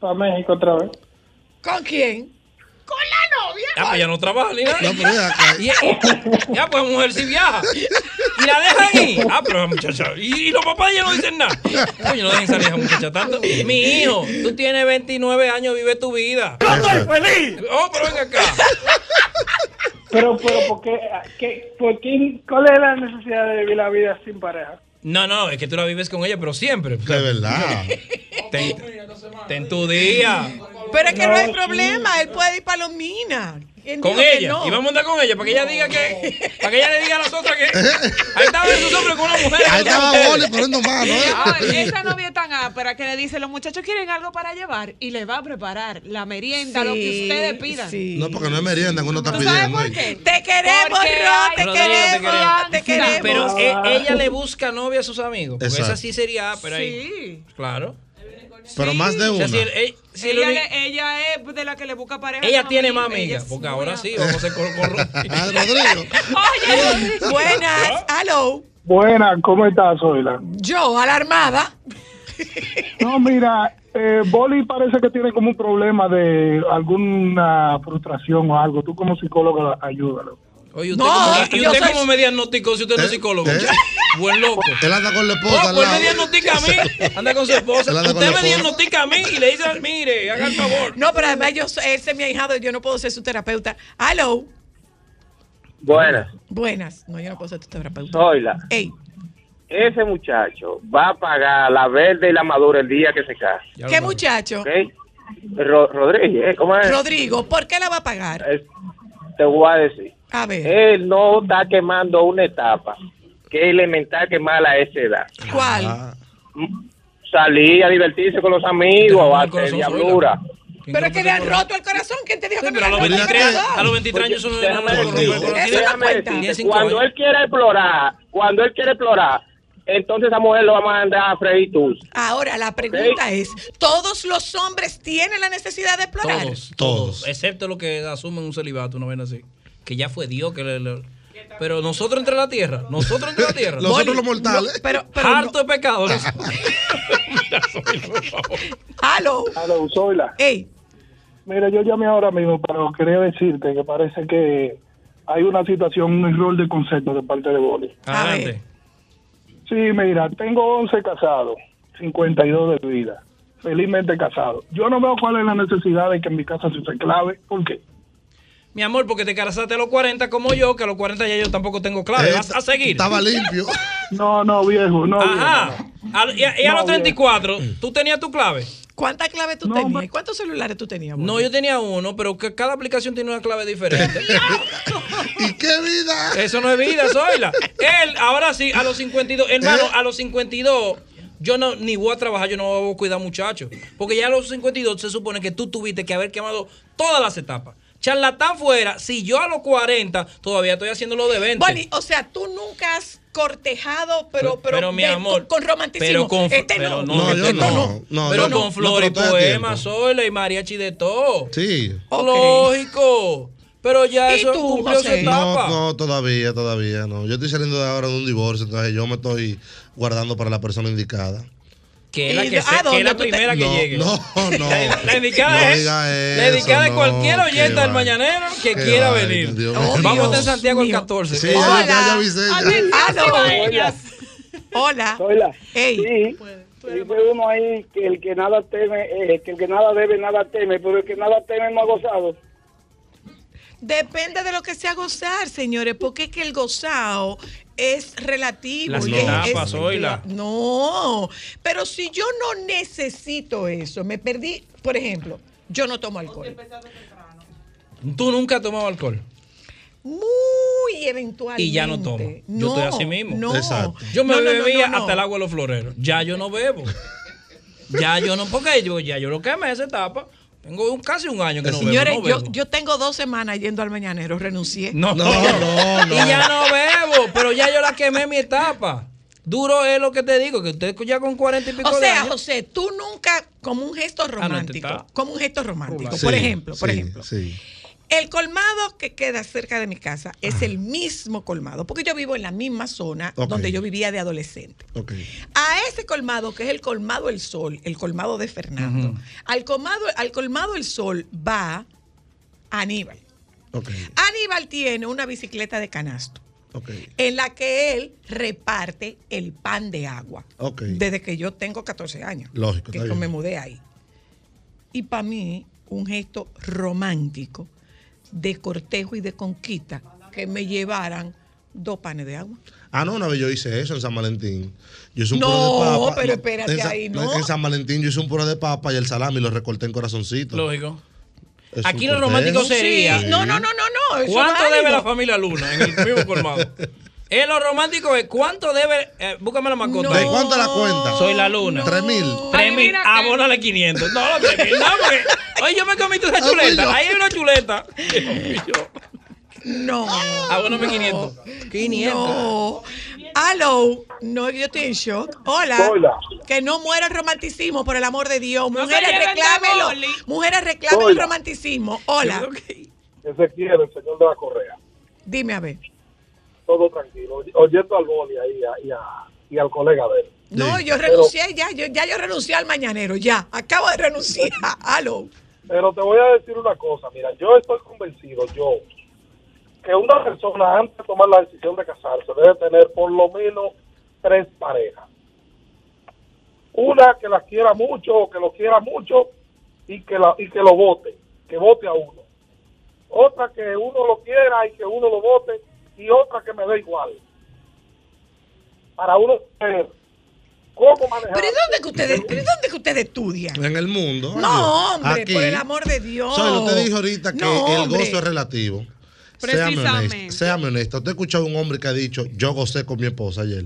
Para México otra vez. ¿Con quién? Con la novia. Ya, pues ya no trabaja ni nada. No, pero ya acá. Y- ya, pues mujer si viaja. Y la dejan ahí. Ah, pero la muchacha. Y, y los papás ya no dicen nada. Coño, no dejen salir a esa muchacha tanto. Mi hijo, tú tienes 29 años, vive tu vida. feliz! Oh, pero ven acá. Pero, pero, ¿por qué, qué- por qué- ¿cuál es la necesidad de vivir la vida sin pareja? No, no, es que tú la vives con ella, pero siempre. De verdad. *laughs* Ten, ten tu día. Pero es que no, No, hay problema. Él puede ir para los minas. Él Con ella. no. Y vamos a andar con ella para que ella diga que. Para que ella le diga a las otras que. Ahí estaban esos hombres con una mujer. Ahí estaba. Boli poniendo mano, ¿eh? Esa novia es tan ápera que le dice, los muchachos quieren algo para llevar y le va a preparar la merienda, lo que Sí, ustedes pidan. sí. No, porque no es merienda que uno está ¿Tú sabes pidiendo. por ahí. qué? Te queremos, Ro, te te queremos, te queremos. Pero eh, ella le busca novia a sus amigos. Porque Exacto. esa sí sería, pero ahí. Sí. Claro. Pero más de O sea, una. si el- eh, si ella, uni- le- ella es de la que le busca pareja. ella tiene más amigas. Porque ahora sí, vamos a con, con *laughs* Ah, Rodrigo. Oye, Buenas, hello. Buena, ¿cómo estás, Zoila? Yo, alarmada. No, mira, eh, Boli parece que tiene como un problema de alguna frustración o algo. Tú como psicólogo, ayúdalo. Oye, usted, No, como, y usted soy- como me diagnosticó si usted no es ¿Eh? psicólogo. ¿Eh? Buen loco. *laughs* Él anda con la Oh, esposa al pues me diagnostica a mí, *laughs* anda con su esposa. Usted me esposa. diagnostica a mí y le dice, mire, haga el favor. No, pero además yo, soy- ese es mi ahijado, yo no puedo ser su terapeuta. Hello. Buenas, Buenas. No, yo no puedo ser tu terapeuta. soy la. Ey, ese muchacho va a pagar la verde y la madura el día que se case. ¿Qué muchacho? ¿Ok? Ro- Rodríguez, ¿eh? ¿cómo es? Rodrigo, ¿por qué la va a pagar? Es- te voy a decir. A ver. Él no está quemando una etapa que es elemental quemar a esa edad. ¿Cuál? Salir a divertirse con los amigos, a hacer diablura. Pero es que le han roto el corazón. ¿Quién te dijo que me pero a le los han roto el 23, corazón? a los 23 años cinco cuando él quiere explorar, cuando él quiere explorar, entonces esa mujer lo va a mandar a freír tus. Ahora, la pregunta es, ¿todos los hombres tienen la necesidad de explorar? Todos, todos. Excepto los que asumen un celibato, una vez así. Que ya fue Dios que le. le- pero nosotros entre la tierra, nosotros entre la tierra. *laughs* Nosotros los mortales. Pero, pero Harto de pecado. ¿no? *laughs* ¡Halo! Aló, Zoila. ¡Ey! Mira, yo llamé ahora mismo, pero quería decirte que parece que hay una situación, un error de concepto de parte de Boli. Adelante. Sí, mira, tengo 11 casados, 52 de vida, felizmente casado. Yo no veo cuál es la necesidad de que en mi casa se clave. ¿Por qué? Mi amor, porque te casaste a los 40 como yo, que a los 40 ya yo tampoco tengo clave. Eh, Vas a seguir. Estaba limpio. *laughs* No, no, viejo, no. Ajá. A- y a, y a No, los bien. 34, ¿tú tenías tu clave? ¿Cuántas claves tú tenías? ¿Y ¿Cuántos celulares tú tenías? No, yo tenía uno, pero que cada aplicación tiene una clave diferente. *laughs* ¿Y qué vida? Eso no es vida, Zoila. Él, ahora sí, a los 52, hermano, a los 52, yo no ni voy a trabajar, yo no voy a cuidar muchachos. Porque ya a los 52 se supone que tú tuviste que haber quemado todas las etapas. Charlatán fuera, si yo a los 40 todavía estoy haciendo lo de 20. Bonnie, o sea, tú nunca has cortejado, pero, pero, Pero, mi de- amor, con, con romanticismo. Pero con, este pero no. no, No, este no. No, pero no. con flores poemas, Zoila y mariachi de todo. Sí. Lógico. Pero ya ¿Y eso tú, cumplió su José? etapa. No, no, todavía, todavía no. Yo estoy saliendo de ahora de un divorcio, entonces yo me estoy guardando para la persona indicada. Que es la, ¿Y que de- se- a que es la tú te- primera que no, llegue. No, *laughs* no. La, la indicada No es la indicada eso, cualquier oyente del mañanero que quiera vaina, venir. Dios. Vamos a estar en Dios Santiago el mío. 14. Sí, ya, Hola. ya, ya ya. Aló. Hola. Zoila. Ey. Sí, dice uno ahí que el que nada teme, eh, que el que nada debe, nada teme, pero el que nada teme no ha gozado. Depende de lo que sea gozar, señores, porque es que el gozado es relativo. Las y es- etapas, es- Zoila. No, pero si yo no necesito eso, me perdí, por ejemplo, yo no tomo alcohol. Tú nunca has tomado alcohol. Muy eventualmente. Y ya no tomo. Yo No, estoy así mismo. No. Exacto. Yo me No, no, no, bebía no, no. hasta el agua de los floreros. Ya yo no bebo. Ya yo no, porque yo ya yo lo quemé esa etapa. Tengo un- casi un año que no Señores, bebo. no yo, bebo. yo tengo dos semanas yendo al mañanero, renuncié. No, No, no, no. Y ya no bebo, pero ya yo la quemé mi etapa. Duro es lo que te digo, que usted ya con 40 y pico O de sea, años. José, tú nunca, como un gesto romántico, este está- como un gesto romántico, Sí, por ejemplo, por ejemplo, Sí. El colmado que queda cerca de mi casa es el mismo colmado, porque yo vivo en la misma zona donde yo vivía de adolescente. A ese colmado, que es el colmado El Sol, el colmado de Fernando, al, colmado, al colmado El Sol va Aníbal. Aníbal tiene una bicicleta de canasto en la que él reparte el pan de agua. Desde que yo tengo 14 años. Lógico, Que yo me mudé ahí. Y para mí, un gesto romántico de cortejo y de conquista que me llevaran dos panes de agua. Ah, no, una vez yo hice eso en San Valentín. Yo hice un No, puré de papa. pero espérate en ahí, ¿no? En San Valentín yo hice un puré de papa y el salami lo recorté en corazoncito. Lógico. Es Aquí lo romántico sería. Sí, no, no, no, no, no. ¿Cuánto debe la familia Luna en el mismo colmado? *laughs* En lo romántico es cuánto debe. eh, búscame la mascota. No. ¿De cuánto la cuenta? Soy la luna. Tres mil. Tres mil, que- abónale 500. No, los tres mil, no, porque. Oye, yo me comí toda esa Ah, chuleta. Ahí hay una chuleta. No. Abóname 500. 500. No. Aló. No, yo estoy en shock. Hola. Hola. Que no muera el romanticismo, por el amor de Dios. No Mujeres, se boli. Mujeres, reclamen el Hola. romanticismo. Hola. Ezequiel, el señor de la Correa. Dime a ver. Todo tranquilo. Oyendo al boli ahí y, a- y al colega de él. No, Sí. yo renuncié ya. Yo, ya yo renuncié al mañanero. Ya. Acabo de renunciar. *laughs* Aló. Pero te voy a decir una cosa, mira, yo estoy convencido, yo, que una persona antes de tomar la decisión de casarse debe tener por lo menos tres parejas. Una que la quiera mucho o que lo quiera mucho y que, la, y que lo vote, que vote a uno. Otra que uno lo quiera y que uno lo vote y otra que me dé igual. para uno saber cómo manejar. Pero ¿y dónde que ustedes, pero ¿y dónde que ustedes estudian? En el mundo. No, hombre, Aquí. por el amor de Dios. Soy, yo te dije ahorita que No, el gozo es relativo. Séame Precisamente. honesto. Séame honesto. ¿Usted ha escuchado a un hombre que ha dicho, yo gocé con mi esposa ayer?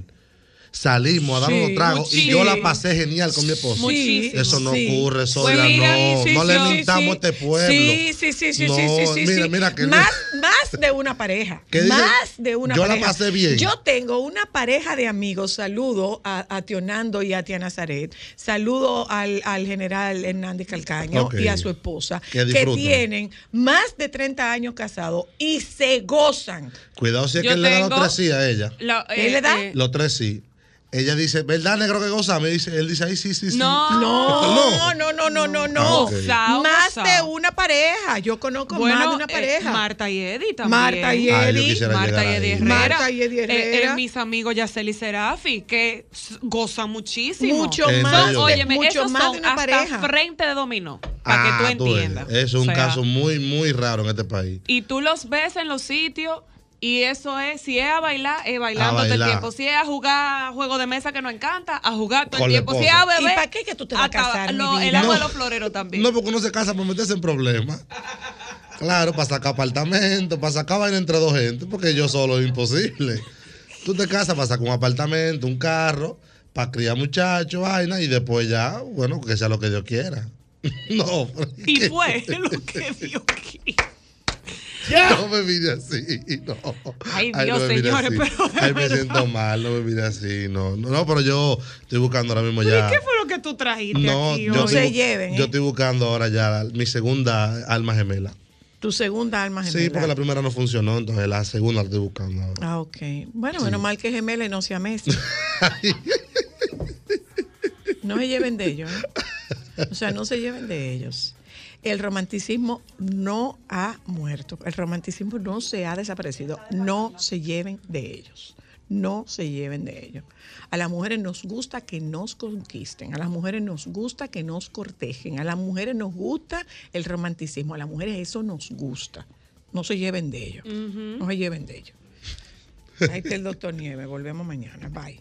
Salimos a dar Sí, unos tragos y yo la pasé genial con mi. Muchísimo, Eso no sí. ocurre, Soya, Pues no. no le sí, mintamos sí. a este pueblo. Sí, sí, sí, sí, No, sí, sí, sí, mira, sí. mira que más, más de una pareja. *laughs* Más de una Yo la pareja. pasé bien. Yo tengo una pareja de amigos. Saludo a, a Tionando y a Tia Nazaret. Saludo al, al general Hernández Calcaño y a su esposa. Que tienen más de 30 años casados y se gozan. Cuidado si es Yo que él le da los tres sí a ella. Lo- ¿Él le da? Los tres sí. Ella dice, ¿verdad, negro que goza? Me dice, él dice, ay, sí, sí, sí. No, *laughs* no, no, no, no, no, no. Ah, Más de una pareja. Yo conozco Bueno, más de una eh, pareja. Marta y Eddie también. Marta y Ah, Eddie. Marta y Eddie. Marta y Eddie Eh, eh, Herrera. mis amigos Yaceli Serafi, que gozan muchísimo. Mucho ¿En más, de- Óyeme, mucho esos más son de una hasta pareja. frente de dominó, para Ah, que tú ves, entiendas. Eso es un O sea, caso muy, muy raro en este país. Y tú los ves en los sitios y eso es, si es a bailar, es bailando A todo el bailar. tiempo. Si es a jugar juego de mesa que nos encanta, a jugar todo Con el tiempo. Si es a beber, ¿Y para qué que tú te vas a casar, lo- el agua de los floreros también. No, porque uno se casa para meterse en problemas. Claro, para sacar apartamento, para sacar vaina entre dos gente, porque yo solo es imposible. Tú te casas para sacar un apartamento, un carro, para criar muchachos, vaina, y después ya, bueno, que sea lo que Dios quiera. *laughs* No, Y fue lo que vio *laughs* no me mire así, no. Ay, no Dios, mire señores, pero Ay, me siento mal, no me mire así, no. No, no, pero yo estoy buscando ahora mismo ya. ¿y qué fue lo que tú trajiste No, aquí yo estoy, se lleven, ¿eh? yo estoy buscando ahora ya mi segunda alma gemela. Tu segunda alma gemela. Sí, porque la primera no funcionó, entonces la segunda la estoy buscando ahora. Ah, ok. Bueno, menos mal que gemela y no sea Messi. *laughs* no se lleven de ellos. ¿eh? O sea, no se lleven de ellos. El romanticismo no ha muerto. El romanticismo no se ha desaparecido. No se lleven de ellos. No se lleven de ellos. A las mujeres nos gusta que nos conquisten. A las mujeres nos gusta que nos cortejen. A las mujeres nos gusta el romanticismo. A las mujeres eso nos gusta. No se lleven de ellos. No se lleven de ellos. *laughs* Ahí está el doctor Nieves. Volvemos mañana. Bye.